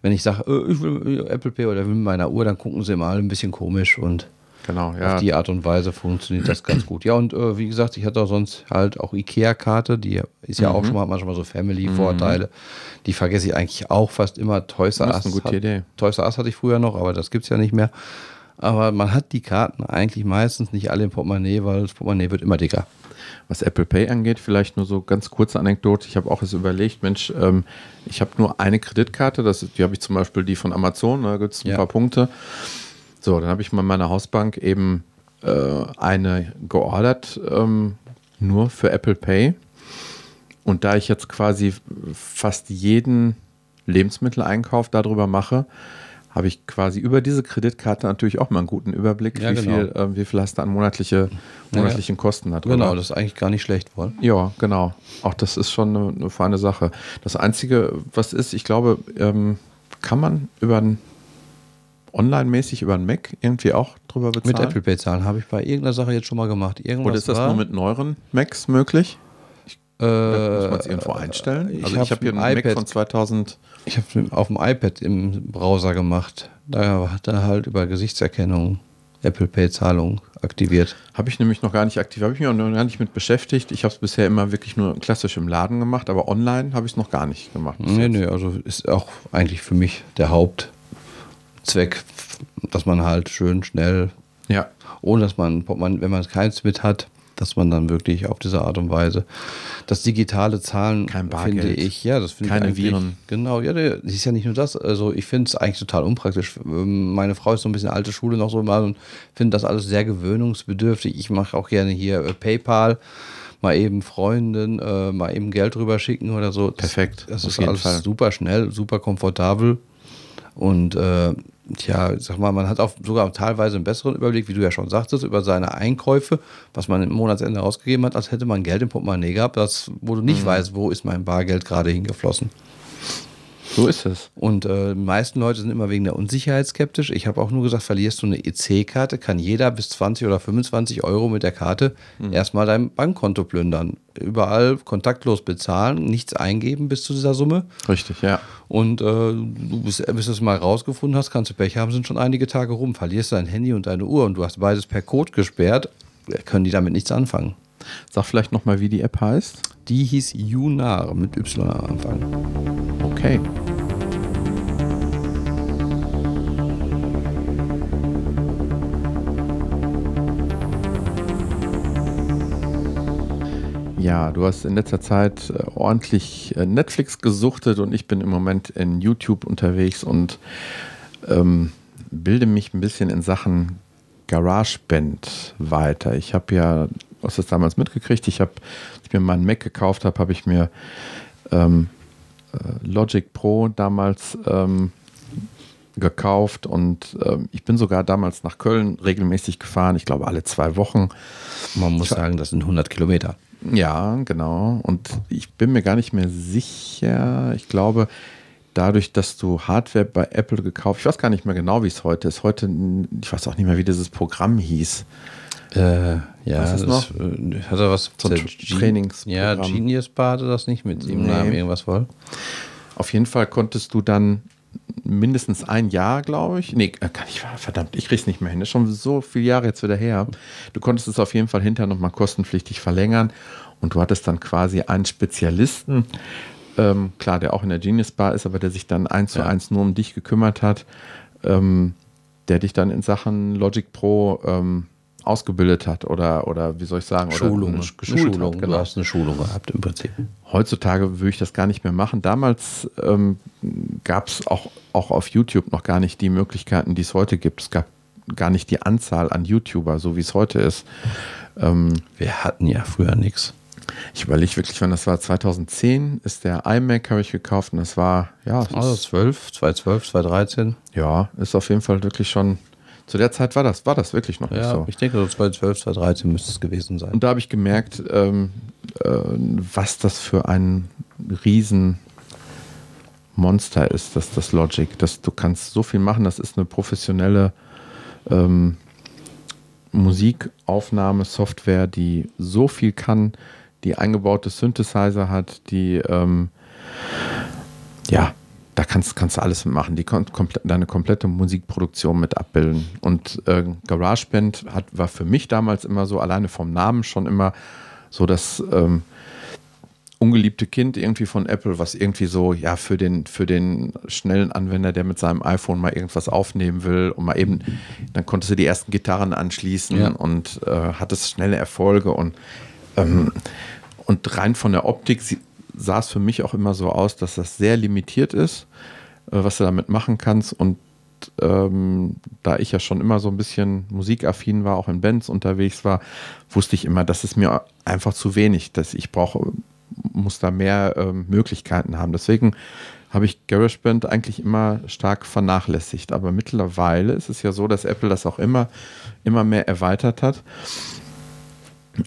wenn ich sage, äh, ich will Apple Pay oder will mit meiner Uhr, dann gucken sie immer alle ein bisschen komisch und genau, ja. auf die Art und Weise funktioniert das ganz gut. Ja, und äh, wie gesagt, ich hatte auch sonst halt auch IKEA-Karte, die ist ja Mhm. auch schon mal manchmal so Family-Vorteile. Die vergesse ich eigentlich auch fast immer. Toys R Das Us. ist eine gute hat, Idee. Toys R Us hatte ich früher noch, aber das gibt es ja nicht mehr. Aber man hat die Karten eigentlich meistens nicht alle im Portemonnaie, weil das Portemonnaie wird immer dicker. Was Apple Pay angeht, vielleicht nur so ganz kurze Anekdote. Ich habe auch jetzt überlegt, Mensch, ähm, ich habe nur eine Kreditkarte, das die habe ich zum Beispiel die von Amazon, da gibt es ein Ja. paar Punkte. So, dann habe ich mal meiner Hausbank eben äh, eine geordert, ähm, nur für Apple Pay. Und da ich jetzt quasi fast jeden Lebensmitteleinkauf darüber mache, habe ich quasi über diese Kreditkarte natürlich auch mal einen guten Überblick, Ja, wie, genau. viel, äh, wie viel hast du an monatliche, monatlichen Kosten darüber. Genau, das ist eigentlich gar nicht schlecht wohl. Ja, genau. Auch das ist schon eine, eine feine Sache. Das Einzige, was ist, ich glaube, ähm, kann man über ein online-mäßig über ein Mac irgendwie auch drüber bezahlen? Mit Apple Pay zahlen habe ich bei irgendeiner Sache jetzt schon mal gemacht. Irgendwas Oder ist das war, nur mit neueren Macs möglich? äh, Muss man es irgendwo einstellen? ich Also hab ich habe hier ein einen Mac von 2000. Ich habe es auf dem iPad im Browser gemacht. Da hat er halt über Gesichtserkennung Apple Pay Zahlung aktiviert. Habe ich nämlich noch gar nicht aktiv, habe ich mich auch noch gar nicht mit beschäftigt. Ich habe es bisher immer wirklich nur klassisch im Laden gemacht, aber online habe ich es noch gar nicht gemacht. Nee, jetzt. nee, also ist auch eigentlich für mich der Hauptzweck, dass man halt schön schnell, Ja, ohne dass man, wenn man keins mit hat, dass man dann wirklich auf diese Art und Weise das digitale Zahlen Kein Bargeld. finde ich, ja, das finde ich Keine eigentlich, Viren. Genau, ja, das ist ja nicht nur das, also ich finde es eigentlich total unpraktisch. Ähm, Meine Frau ist so ein bisschen alte Schule noch so mal und finde das alles sehr gewöhnungsbedürftig. Ich mache auch gerne hier äh, PayPal, mal eben Freunden, äh, mal eben Geld rüber schicken oder so. Das, Perfekt, Das ist alles Fall. super schnell, super komfortabel. Und äh, tja, sag mal, man hat auch sogar teilweise einen besseren Überblick, wie du ja schon sagtest, über seine Einkäufe, was man im Monatsende ausgegeben hat, als hätte man Geld im Portemonnaie gehabt, das, wo du Mhm. nicht weißt, wo ist mein Bargeld gerade hingeflossen. So ist es. Und äh, die meisten Leute sind immer wegen der Unsicherheit skeptisch. Ich habe auch nur gesagt, verlierst du eine EC-Karte, kann jeder bis 20 oder 25 Euro mit der Karte erstmal dein Bankkonto plündern. Überall kontaktlos bezahlen, nichts eingeben bis zu dieser Summe. Richtig, ja. Und äh, du bis, bis du es mal rausgefunden hast, kannst du Pech haben, sind schon einige Tage rum. Verlierst dein Handy und deine Uhr und du hast beides per Code gesperrt, können die damit nichts anfangen. Sag vielleicht nochmal, wie die App heißt. Die hieß Yunar mit Y am Anfang. Okay. Ja, du hast in letzter Zeit äh, ordentlich äh, Netflix gesuchtet und ich bin im Moment in YouTube unterwegs und ähm, bilde mich ein bisschen in Sachen GarageBand weiter. Ich habe ja, du hast das damals mitgekriegt, ich habe, als ich mir meinen Mac gekauft habe, habe ich mir ähm, äh, Logic Pro damals ähm, gekauft und ähm, ich bin sogar damals nach Köln regelmäßig gefahren, ich glaube alle zwei Wochen. Man muss sagen, das sind 100 Kilometer. Ja, genau. Und ich bin mir gar nicht mehr sicher. Ich glaube, dadurch, dass du Hardware bei Apple gekauft, ich weiß gar nicht mehr genau, wie es heute ist. Heute, ich weiß auch nicht mehr, wie dieses Programm hieß. Äh, ja, Was ist das, äh, hat er was So ein Trainingsprogramm. Ja, Genius Bar hatte das nicht mit dem Nee. Namen irgendwas voll. Auf jeden Fall konntest du dann mindestens ein Jahr, glaube ich. Nee, äh, kann ich, verdammt, ich krieg's nicht mehr hin. Das ist schon so viele Jahre jetzt wieder her. Du konntest es auf jeden Fall hinterher nochmal kostenpflichtig verlängern und du hattest dann quasi einen Spezialisten, ähm, klar, der auch in der Genius Bar ist, aber der sich dann eins ja. zu eins nur um dich gekümmert hat, ähm, der dich dann in Sachen Logic Pro ähm, ausgebildet hat oder, oder wie soll ich sagen, Schulung, oder geschult Schulung, hat. Genau. Du hast eine Schulung gehabt im Prinzip. Heutzutage würde ich das gar nicht mehr machen. Damals ähm, gab es auch, auch auf YouTube noch gar nicht die Möglichkeiten, die es heute gibt. Es gab gar nicht die Anzahl an YouTuber, so wie es heute ist. Ähm, Wir hatten ja früher nichts. Ich überlege wirklich, wann das war. 2010 ist der iMac, habe ich gekauft und das war, ja. Also 12, 2012, 2013. Ja, ist auf jeden Fall wirklich schon zu der Zeit war das, war das wirklich noch nicht so. Ich denke, so 2012, 2013 müsste es gewesen sein. Und da habe ich gemerkt, ähm, äh, was das für ein Riesenmonster ist, das, das Logic. Das, du kannst so viel machen, das ist eine professionelle ähm, Musikaufnahmesoftware, die so viel kann, die eingebaute Synthesizer hat, die ähm, ja, da kannst, kannst du alles mitmachen. Die komple deine komplette Musikproduktion mit abbilden. Und äh, GarageBand hat, war für mich damals immer so, alleine vom Namen schon immer so das ähm, ungeliebte Kind irgendwie von Apple, was irgendwie so, ja, für den, für den schnellen Anwender, der mit seinem iPhone mal irgendwas aufnehmen will und mal eben, dann konntest du die ersten Gitarren anschließen ja. und äh, hattest schnelle Erfolge und, ähm, und rein von der Optik sah es für mich auch immer so aus, dass das sehr limitiert ist, äh, was du damit machen kannst. Und ähm, da ich ja schon immer so ein bisschen musikaffin war, auch in Bands unterwegs war, wusste ich immer, das ist mir einfach zu wenig. Dass ich brauche, muss da mehr ähm, Möglichkeiten haben. Deswegen habe ich GarageBand eigentlich immer stark vernachlässigt. Aber mittlerweile ist es ja so, dass Apple das auch immer, immer mehr erweitert hat.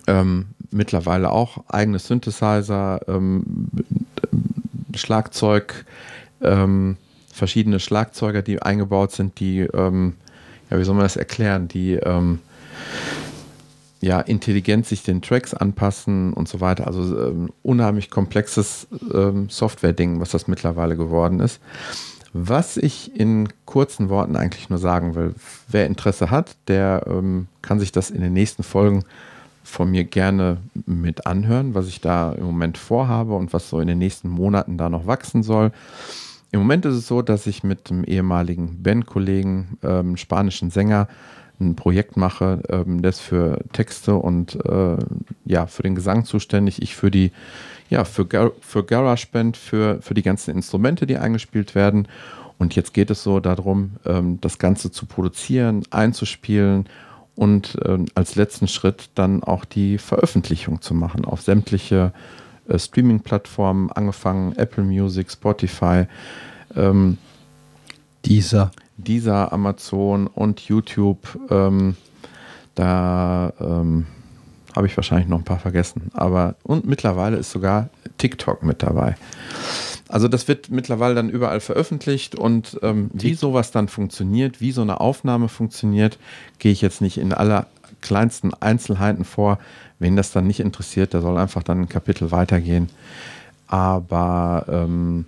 Ähm, mittlerweile auch eigene Synthesizer, ähm, Schlagzeug, ähm, verschiedene Schlagzeuger, die eingebaut sind, die, ähm, ja, wie soll man das erklären, die ähm, ja intelligent sich den Tracks anpassen und so weiter. Also ähm, unheimlich komplexes ähm, Software-Ding, was das mittlerweile geworden ist. Was ich in kurzen Worten eigentlich nur sagen will, wer Interesse hat, der kann sich das in den nächsten Folgen von mir gerne mit anhören, was ich da im Moment vorhabe und was so in den nächsten Monaten da noch wachsen soll. Im Moment ist es so, dass ich mit dem ehemaligen Bandkollegen, ähm, spanischen Sänger, ein Projekt mache, ähm, das für Texte und äh, ja, für den Gesang zuständig. Ich für die, ja, für, Gar für GarageBand, für, für die ganzen Instrumente, die eingespielt werden. Und jetzt geht es so darum, ähm, das Ganze zu produzieren, einzuspielen und äh, als letzten Schritt dann auch die Veröffentlichung zu machen auf sämtliche äh, Streaming-Plattformen, angefangen Apple Music, Spotify, ähm, dieser. Dieser, Amazon und YouTube. Ähm, da ähm, habe ich wahrscheinlich noch ein paar vergessen. Aber und mittlerweile ist sogar TikTok mit dabei. Also das wird mittlerweile dann überall veröffentlicht und ähm, wie sowas dann funktioniert, wie so eine Aufnahme funktioniert, gehe ich jetzt nicht in aller kleinsten Einzelheiten vor. Wen das dann nicht interessiert, der soll einfach dann ein Kapitel weitergehen. Aber ähm,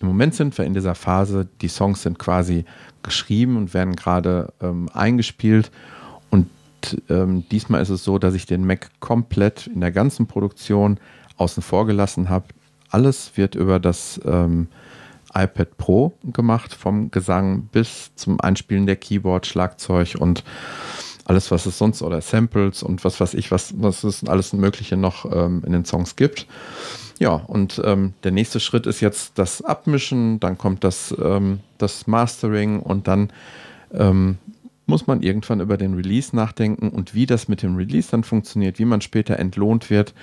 im Moment sind wir in dieser Phase, die Songs sind quasi geschrieben und werden gerade ähm, eingespielt. Ähm, diesmal ist es so, dass ich den Mac komplett in der ganzen Produktion außen vor gelassen habe. Alles wird über das ähm, iPad Pro gemacht, vom Gesang bis zum Einspielen der Keyboard, Schlagzeug und alles, was es sonst oder Samples und was weiß ich, was, was es alles Mögliche noch ähm, in den Songs gibt. Ja, und ähm, der nächste Schritt ist jetzt das Abmischen, dann kommt das, ähm, das Mastering und dann ähm, muss man irgendwann über den Release nachdenken und wie das mit dem Release dann funktioniert, wie man später entlohnt wird.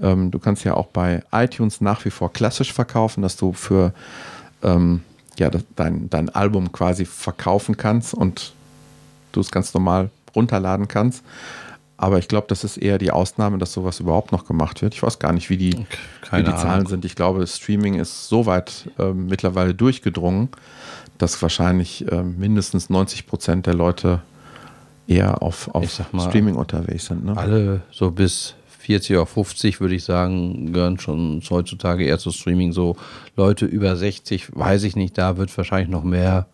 Ähm, du kannst ja auch bei iTunes nach wie vor klassisch verkaufen, dass du für ähm, ja, dein, dein Album quasi verkaufen kannst und du es ganz normal runterladen kannst. Aber ich glaube, das ist eher die Ausnahme, dass sowas überhaupt noch gemacht wird. Ich weiß gar nicht, wie die, wie die Zahlen sind. Ich glaube, Streaming ist so weit äh, mittlerweile durchgedrungen, dass wahrscheinlich äh, mindestens 90 Prozent der Leute eher auf, auf mal, Streaming unterwegs sind. Ne? Alle so bis 40 oder 50, würde ich sagen, gehören schon heutzutage eher zu Streaming. So Leute über 60, weiß ich nicht, da wird wahrscheinlich noch mehr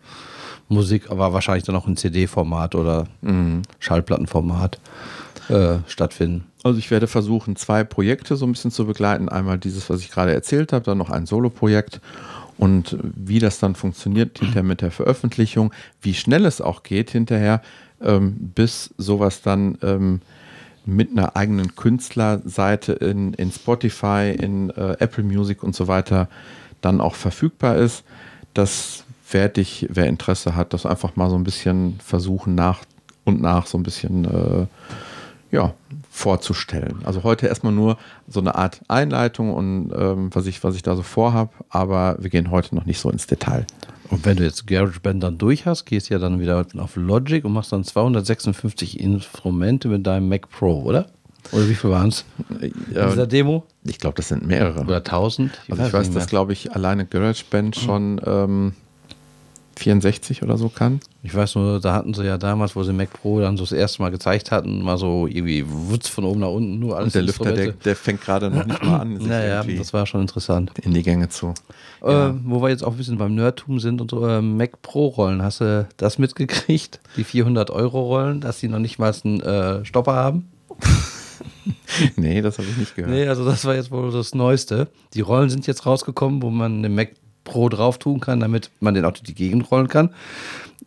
Musik, aber wahrscheinlich dann auch in CD-Format oder mhm. Schallplattenformat äh, stattfinden. Also ich werde versuchen, zwei Projekte so ein bisschen zu begleiten. Einmal dieses, was ich gerade erzählt habe, dann noch ein Solo-Projekt. Und wie das dann funktioniert hinterher mit der Veröffentlichung, wie schnell es auch geht hinterher, ähm, bis sowas dann ähm, mit einer eigenen Künstlerseite in, in Spotify, in äh, Apple Music und so weiter dann auch verfügbar ist. Das werde ich, wer Interesse hat, das einfach mal so ein bisschen versuchen nach und nach so ein bisschen äh, ja, vorzustellen. Also heute erstmal nur so eine Art Einleitung und ähm, was, ich, was ich da so vorhabe, aber wir gehen heute noch nicht so ins Detail. Und wenn du jetzt GarageBand dann durch hast, gehst du ja dann wieder auf Logic und machst dann 256 Instrumente mit deinem Mac Pro, oder? Oder wie viel waren es in dieser Demo? Ich glaube, das sind mehrere. Oder 1000? Ich also ich weiß, dass, glaube ich, alleine GarageBand schon ähm, 64 oder so kann. Ich weiß nur, da hatten sie ja damals, wo sie Mac Pro dann so das erste Mal gezeigt hatten, mal so irgendwie Wutz von oben nach unten, nur alles. Und der Lüfter, der, der, fängt gerade noch nicht mal an. naja, das war schon interessant. In die Gänge zu. Äh, ja. Wo wir jetzt auch ein bisschen beim Nerdtum sind und so, äh, Mac Pro Rollen, hast du das mitgekriegt? Die 400 Euro Rollen, dass sie noch nicht mal einen äh, Stopper haben? nee, das habe ich nicht gehört. Nee, also das war jetzt wohl das Neueste. Die Rollen sind jetzt rausgekommen, wo man eine Mac Pro drauf tun kann, damit man den auch durch die Gegend rollen kann.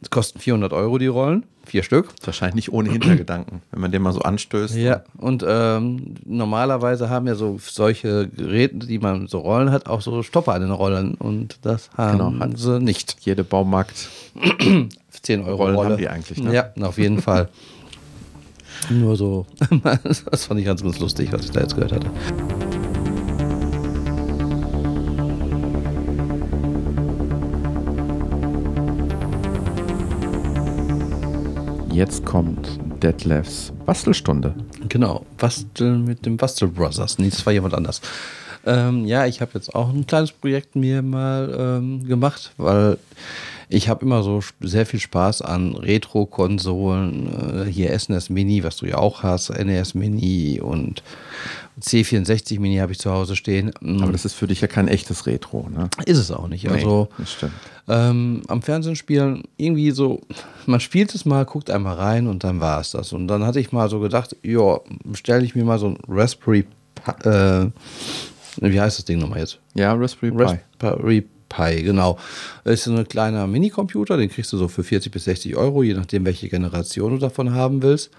Es kosten 400 Euro die Rollen, vier Stück. Wahrscheinlich nicht ohne Hintergedanken, wenn man den mal so anstößt. Ja, und ähm, normalerweise haben ja so solche Geräte, die man so Rollen hat, auch so Stopper an den Rollen und das haben genau, sie nicht. Jede Baumarkt 10 Euro Rollen Rolle. haben die eigentlich, ne? Ja, auf jeden Fall. Nur so, das fand ich ganz, ganz lustig, was ich da jetzt gehört hatte. Jetzt kommt Detlefs Bastelstunde. Genau, Basteln mit dem Bastel Brothers. Nee, das war jemand anders. Ähm, ja, ich habe jetzt auch ein kleines Projekt mir mal ähm, gemacht, weil ich habe immer so sehr viel Spaß an Retro-Konsolen. Äh, hier SNES Mini, was du ja auch hast, NES Mini und C64 Mini habe ich zu Hause stehen. Mm. Aber das ist für dich ja kein echtes Retro, ne? Ist es auch nicht. Nee, also ähm, am Fernsehen spielen irgendwie so, man spielt es mal, guckt einmal rein und dann war es das. Und dann hatte ich mal so gedacht, ja, stelle ich mir mal so ein Raspberry, äh, wie heißt das Ding nochmal jetzt? Ja, Raspberry Pi. Raspberry Pi, genau. Das ist so ein kleiner Minicomputer, den kriegst du so für 40 bis 60 Euro, je nachdem, welche Generation du davon haben willst.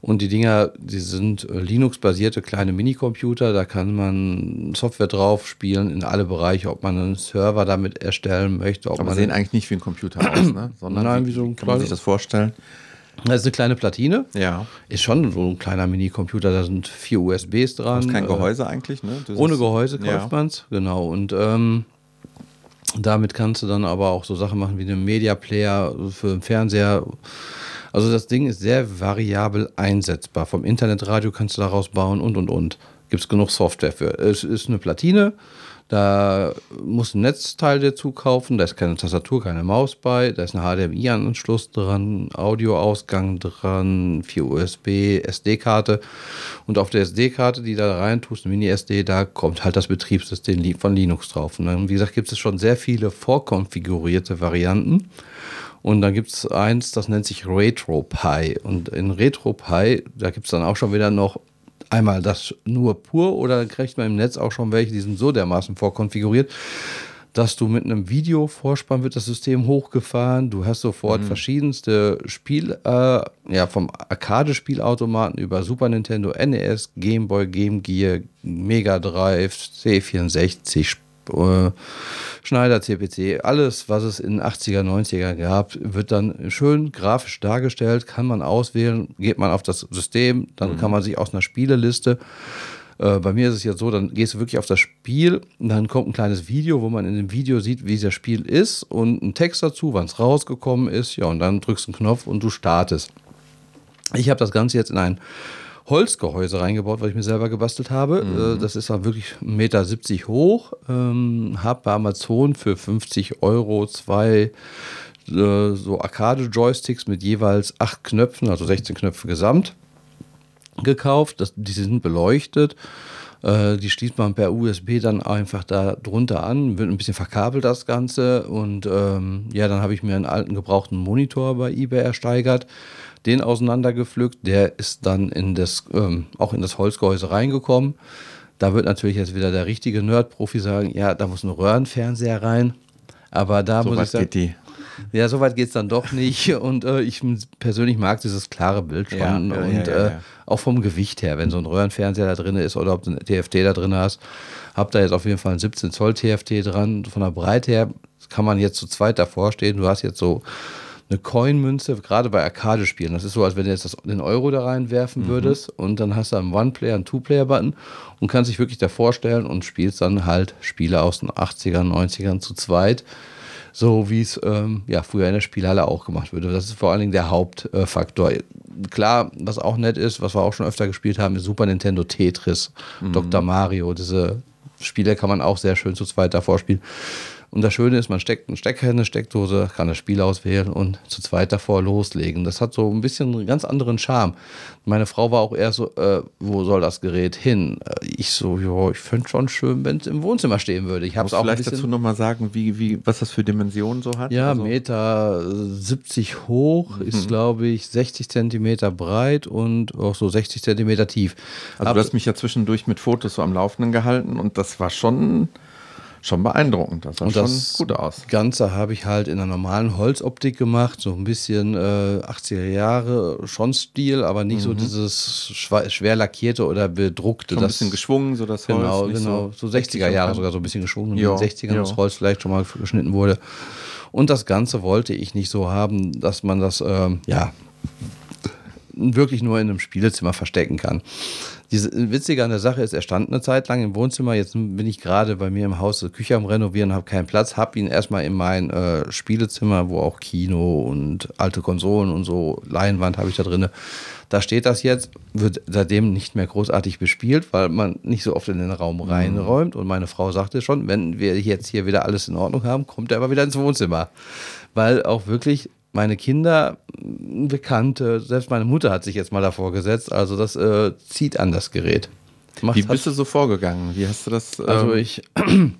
Und die Dinger, die sind äh, Linux-basierte kleine Minicomputer, da kann man Software drauf spielen in alle Bereiche, ob man einen Server damit erstellen möchte. Ob Aber man sehen eigentlich nicht wie ein Computer aus, ne? sondern Nein, wie, so ein kann man sich das vorstellen? Das ist eine kleine Platine. Ja. Ist schon so ein kleiner Minicomputer, da sind vier USBs dran. Das ist kein Gehäuse eigentlich, ne? ohne Gehäuse kauft ja. man es, genau. Und ähm, damit kannst du dann aber auch so Sachen machen wie einen Media Player für den Fernseher. Also das Ding ist sehr variabel einsetzbar. Vom Internetradio kannst du daraus bauen und und und. Gibt es genug Software für. Es ist eine Platine da muss ein Netzteil dazu kaufen, da ist keine Tastatur, keine Maus bei, da ist ein HDMI-Anschluss dran, Audioausgang dran, vier USB, SD-Karte. Und auf der SD-Karte, die da rein tust, eine Mini-SD, da kommt halt das Betriebssystem von Linux drauf. Und dann, wie gesagt, gibt es schon sehr viele vorkonfigurierte Varianten. Und dann gibt es eins, das nennt sich RetroPie. Und in RetroPie, da gibt es dann auch schon wieder noch einmal das nur pur oder kriegt man im Netz auch schon welche, die sind so dermaßen vorkonfiguriert, dass du mit einem Videovorspann wird das System hochgefahren. Du hast sofort mhm. verschiedenste Spiel, äh, ja, vom Arcade-Spielautomaten über Super Nintendo, NES, Game Boy, Game Gear, Mega Drive, C64, äh, Schneider, CPC, alles, was es in den 80er, 90er gab, wird dann schön grafisch dargestellt, kann man auswählen, geht man auf das System, dann mhm. kann man sich aus einer Spieleliste äh, bei mir ist es jetzt so, dann gehst du wirklich auf das Spiel, dann kommt ein kleines Video, wo man in dem Video sieht, wie das Spiel ist und ein Text dazu, wann es rausgekommen ist, ja, und dann drückst du einen Knopf und du startest. Ich habe das Ganze jetzt in ein Holzgehäuse reingebaut, was ich mir selber gebastelt habe. Mhm. Äh, das ist dann wirklich 1,70 Meter hoch. Ähm, habe bei Amazon für 50 Euro zwei äh, so Arcade-Joysticks mit jeweils acht Knöpfen, also 16 Knöpfe gesamt. gekauft. Das, die sind beleuchtet. Äh, die schließt man per USB dann einfach da drunter an, wird ein bisschen verkabelt das Ganze. Und ähm, ja, dann habe ich mir einen alten gebrauchten Monitor bei eBay ersteigert, den auseinandergepflückt. Der ist dann in das, ähm, auch in das Holzgehäuse reingekommen. Da wird natürlich jetzt wieder der richtige Nerd-Profi sagen, ja, da muss ein Röhrenfernseher rein. Aber da so muss ich sagen, geht die. Ja, so weit geht es dann doch nicht. Und äh, ich persönlich mag dieses klare Bild schon. Ja, und ja, äh, auch vom Gewicht her, wenn so ein Röhrenfernseher da drin ist oder ob du ein TFT da drin hast. Hab da jetzt auf jeden Fall ein 17 Zoll TFT dran. Von der Breite her kann man jetzt zu zweit davor stehen. Du hast jetzt so eine Coin-Münze, gerade bei Arcade-Spielen. Das ist so, als wenn du jetzt das, den Euro da reinwerfen würdest und dann hast du einen One-Player, einen Two-Player-Button und kannst dich wirklich davor stellen und spielst dann halt Spiele aus den 80ern, 90ern zu zweit. So wie es ähm, ja, früher in der Spielhalle auch gemacht würde. Das ist vor allen Dingen der Hauptfaktor. Klar, was auch nett ist, was wir auch schon öfter gespielt haben, ist Super Nintendo Tetris, Dr. Mario. Diese Spiele kann man auch sehr schön zu zweit davor spielen. Und das Schöne ist, man steckt einen Stecker in eine Steckdose, kann das Spiel auswählen und zu zweit davor loslegen. Das hat so ein bisschen einen ganz anderen Charme. Meine Frau war auch eher so, äh, wo soll das Gerät hin? Äh, Ich so, ja, ich fände schon schön, wenn es im Wohnzimmer stehen würde. Ich habe es auch ein vielleicht bisschen, dazu nochmal sagen, wie, wie, was das für Dimensionen so hat? ja, Also- Meter 70 hoch, Mhm. ist glaube ich 60 Zentimeter breit und auch so 60 Zentimeter tief. Also Hab- du hast mich ja zwischendurch mit Fotos so am Laufenden gehalten und das war schon, schon beeindruckend. Das sah Und schon das gut aus. Ganze habe ich halt in einer normalen Holzoptik gemacht, so ein bisschen äh, 80er Jahre schon Stil, aber nicht so dieses schwer lackierte oder bedruckte. Mhm. Schon ein das, bisschen geschwungen, so das Holz. Genau, genau. So, richtig 60er Jahre sogar so ein bisschen geschwungen Ja, in den 60ern ja. das Holz vielleicht schon mal geschnitten wurde. Und das Ganze wollte ich nicht so haben, dass man das, ähm, ja, wirklich nur in einem Spielezimmer verstecken kann. Diese Witzige an der Sache ist, er stand eine Zeit lang im Wohnzimmer. Jetzt bin ich gerade bei mir im Haus die Küche am Renovieren, habe keinen Platz, habe ihn erstmal in mein äh, Spielezimmer, wo auch Kino und alte Konsolen und so Leinwand habe ich da drin. Da steht das jetzt, wird seitdem nicht mehr großartig bespielt, weil man nicht so oft in den Raum reinräumt. Und meine Frau sagte schon, wenn wir jetzt hier wieder alles in Ordnung haben, kommt er aber wieder ins Wohnzimmer. Weil auch wirklich meine Kinder, Bekannte, selbst meine Mutter hat sich jetzt mal davor gesetzt. Also das äh, zieht an das Gerät. Macht Wie bist du so vorgegangen? Wie hast du das? also ähm, ich,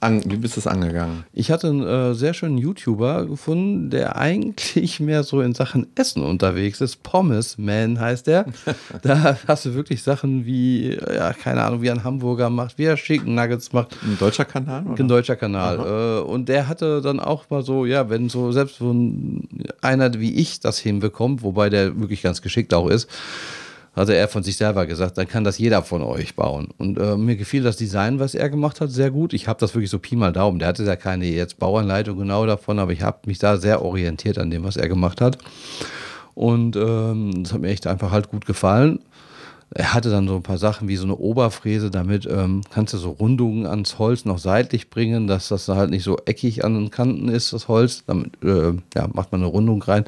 an, wie bist du es angegangen? ich hatte einen äh, sehr schönen YouTuber gefunden, der eigentlich mehr so in Sachen Essen unterwegs ist. Pommes Man heißt der. da hast du wirklich Sachen wie, ja, keine Ahnung, wie ein Hamburger macht, wie er Chicken Nuggets macht. Ein deutscher Kanal? Oder? Ein deutscher Kanal. Äh, und der hatte dann auch mal so, ja, wenn so selbst so ein, einer wie ich das hinbekommt, wobei der wirklich ganz geschickt auch ist, hatte er von sich selber gesagt, dann kann das jeder von euch bauen. Und äh, mir gefiel das Design, was er gemacht hat, sehr gut. Ich habe das wirklich so Pi mal Daumen. Der hatte ja keine jetzt Bauanleitung genau davon, aber ich habe mich da sehr orientiert an dem, was er gemacht hat. Und ähm, das hat mir echt einfach halt gut gefallen. Er hatte dann so ein paar Sachen wie so eine Oberfräse, damit ähm, kannst du so Rundungen ans Holz noch seitlich bringen, dass das halt nicht so eckig an den Kanten ist, das Holz. Damit äh, ja, macht man eine Rundung rein.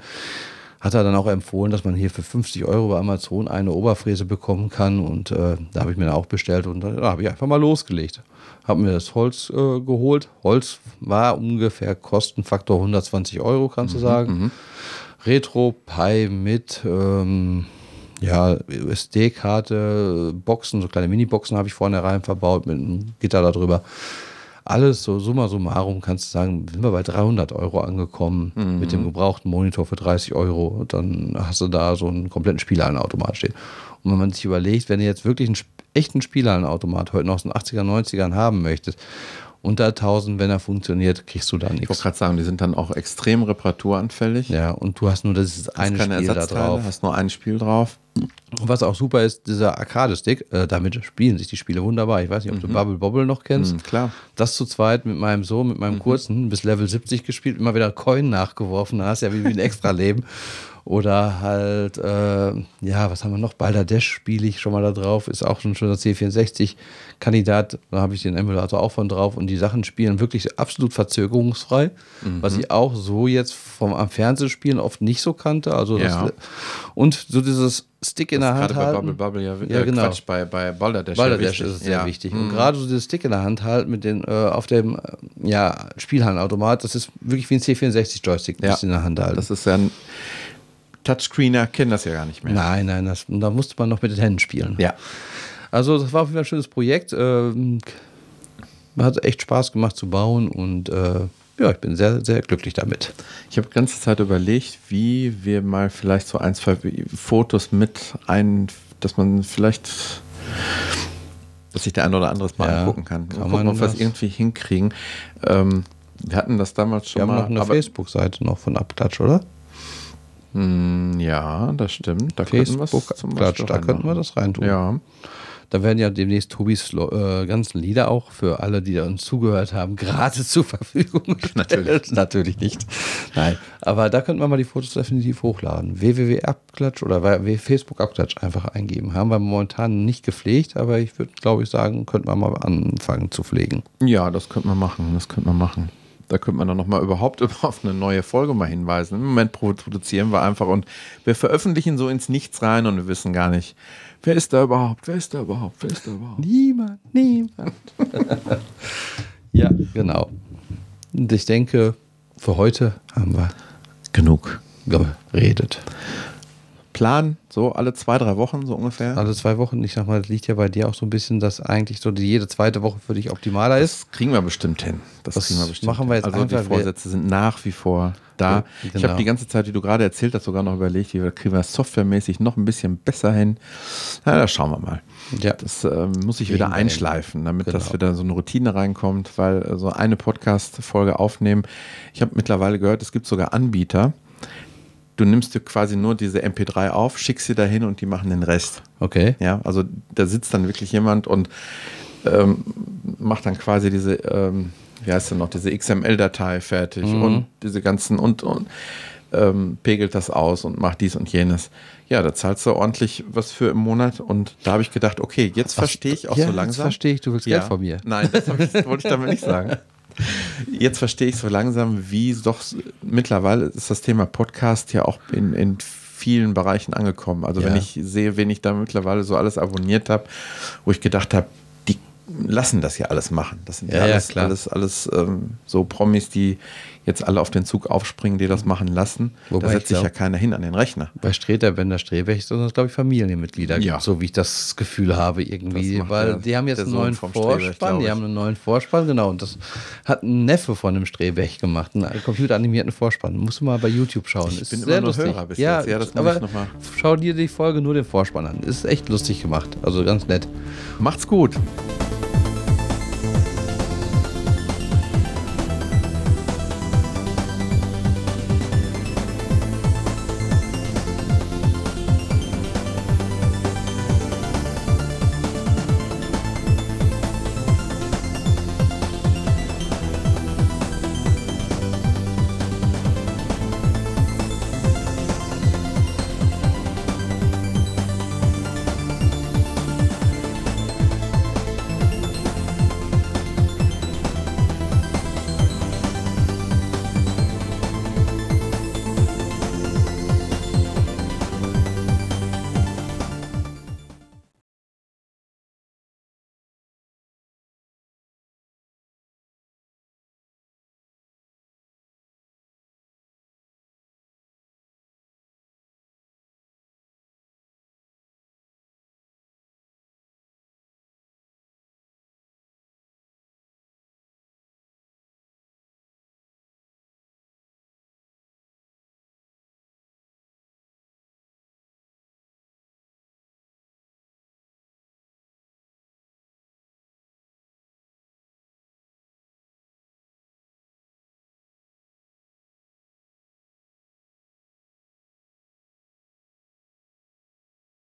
Hat er dann auch empfohlen, dass man hier für 50 Euro bei Amazon eine Oberfräse bekommen kann. Und äh, da habe ich mir dann auch bestellt und da habe ich einfach mal losgelegt. Habe mir das Holz äh, geholt. Holz war ungefähr Kostenfaktor 120 Euro, kannst du sagen. Retro Pi mit ähm, ja, SD-Karte, Boxen, so kleine Mini-Boxen habe ich vorne rein verbaut mit einem Gitter darüber. Alles so summa summarum kannst du sagen, sind wir bei 300 Euro angekommen mit dem gebrauchten Monitor für 30 Euro. Dann hast du da so einen kompletten Spielhallenautomat stehen. Und wenn man sich überlegt, wenn du jetzt wirklich einen echten Spielhallenautomat heute noch aus den 80er, 90ern haben möchtest, unter 1000, wenn er funktioniert, kriegst du da Ich wollte nichts. gerade sagen, die sind dann auch extrem reparaturanfällig. Ja, und du hast nur dieses Hast eine keine Spiel da drauf. hast nur ein Spiel drauf. Und was auch super ist, dieser Arcade-Stick, äh, damit spielen sich die Spiele wunderbar. Ich weiß nicht, ob du Bubble Bobble noch kennst. Mhm, klar. Das zu zweit mit meinem Sohn, mit meinem kurzen, bis Level 70 gespielt, immer wieder Coin nachgeworfen, da hast ja wie, wie ein extra Leben. Oder halt, äh, ja, was haben wir noch? Balderdash spiele ich schon mal da drauf, ist auch schon ein schöner C64-Kandidat. Da habe ich den Emulator auch von drauf und die Sachen spielen wirklich absolut verzögerungsfrei, was ich auch so jetzt vom am Fernsehspielen oft nicht so kannte. Also Ja. das, und so dieses Stick in der Hand Gerade bei halten. Bubble Bubble, ja, Ja, äh, genau. Quatsch, bei, bei Balderdash. Balderdash ja, ist es sehr ja. wichtig. Mhm. Und gerade so dieses Stick in der Hand halt mit den, äh, auf dem ja, Spielhallenautomat, das ist wirklich wie ein C64-Joystick, Ja. das in der Hand halten. Das ist ja ein, Touchscreener kennen das ja gar nicht mehr. Nein, nein, das, da musste man noch mit den Händen spielen. Ja. Also das war auf jeden Fall ein schönes Projekt. Ähm, hat echt Spaß gemacht zu bauen und äh, ja, ich bin sehr, sehr glücklich damit. Ich habe die ganze Zeit überlegt, wie wir mal vielleicht so ein, zwei Fotos mit ein, dass man vielleicht, dass sich der ein oder andere mal Ja, angucken kann. kann Mal gucken, man ob wir es das? irgendwie hinkriegen. Ähm, wir hatten das damals Wir schon haben mal. noch eine Facebook-Seite noch von Abklatsch, oder? Hm, ja, das stimmt. Da könnten Facebook zum Abklatsch, Beispiel da könnten wir das reintun. Ja. Da werden ja demnächst Tobis äh, ganzen Lieder auch für alle, die da uns zugehört haben, gratis zur Verfügung. Natürlich. Natürlich nicht. Nein. Aber da könnten wir mal die Fotos definitiv hochladen. www.abklatsch oder w- Facebook Abklatsch einfach eingeben. Haben wir momentan nicht gepflegt, aber ich würde, glaube ich, sagen, könnten wir mal anfangen zu pflegen. Ja, das könnte man machen. Das könnte man machen. Da könnte man dann nochmal überhaupt auf eine neue Folge mal hinweisen. Im Moment produzieren wir einfach und wir veröffentlichen so ins Nichts rein und wir wissen gar nicht, wer ist da überhaupt, wer ist da überhaupt, wer ist da überhaupt. Niemand, niemand. ja, genau. Und ich denke, für heute haben wir Genug. geredet. Plan, so alle zwei, drei Wochen so ungefähr. Alle zwei Wochen, ich sag mal, das liegt ja bei dir auch so ein bisschen, dass eigentlich so die jede zweite Woche für dich optimaler ist. Das kriegen wir bestimmt hin. Das, Das kriegen wir bestimmt machen wir jetzt hin. Also die. Vorsätze sind nach wie vor da. Ja, Ich genau. habe die ganze Zeit, wie du gerade erzählt hast, sogar noch überlegt, wie wir kriegen wir das softwaremäßig noch ein bisschen besser hin. Na, da schauen wir mal. Ja. Das ähm, muss ich wieder einschleifen, damit das Genau. wieder so eine Routine reinkommt, weil äh, so eine Podcast-Folge aufnehmen. Ich habe mittlerweile gehört, es gibt sogar Anbieter. Du nimmst dir quasi nur diese MP3 auf, schickst sie dahin und die machen den Rest. Okay. Ja, also da sitzt dann wirklich jemand und ähm, macht dann quasi diese, ähm, wie heißt denn noch, diese XML-Datei fertig Mhm. und diese ganzen und, und ähm, pegelt das aus und macht dies und jenes. Ja, da zahlst du ordentlich was für im Monat und da habe ich gedacht, okay, jetzt verstehe ich auch ja, so jetzt langsam. verstehe ich, du willst Geld von mir. Nein, das, ich, das wollte ich damit nicht sagen. Jetzt verstehe ich so langsam, wie doch mittlerweile ist das Thema Podcast ja auch in, in vielen Bereichen angekommen. Also wenn Ja. ich sehe, wen ich da mittlerweile so alles abonniert habe, wo ich gedacht habe, die lassen das ja alles machen. Das sind ja, Ja, alles, alles, alles ähm, so Promis, die jetzt alle auf den Zug aufspringen, die das machen lassen. Wobei da setzt sich ja keiner hin an den Rechner. Bei Streter, wenn der Strebech, sondern es glaube ich Familienmitglieder Ja. gibt, so wie ich das Gefühl habe irgendwie. Das Weil der- die haben jetzt einen neuen Vorspann, die haben einen neuen Vorspann, genau. Und das hat ein Neffe von dem Strebech gemacht, einen computeranimierten Vorspann. Musst du mal bei YouTube schauen. Ich Ist bin sehr lustig. Hörer bis ja, jetzt. Ja, das muss ich noch mal- schau dir die Folge nur den Vorspann an. Ist echt lustig gemacht. Also ganz nett. Macht's gut.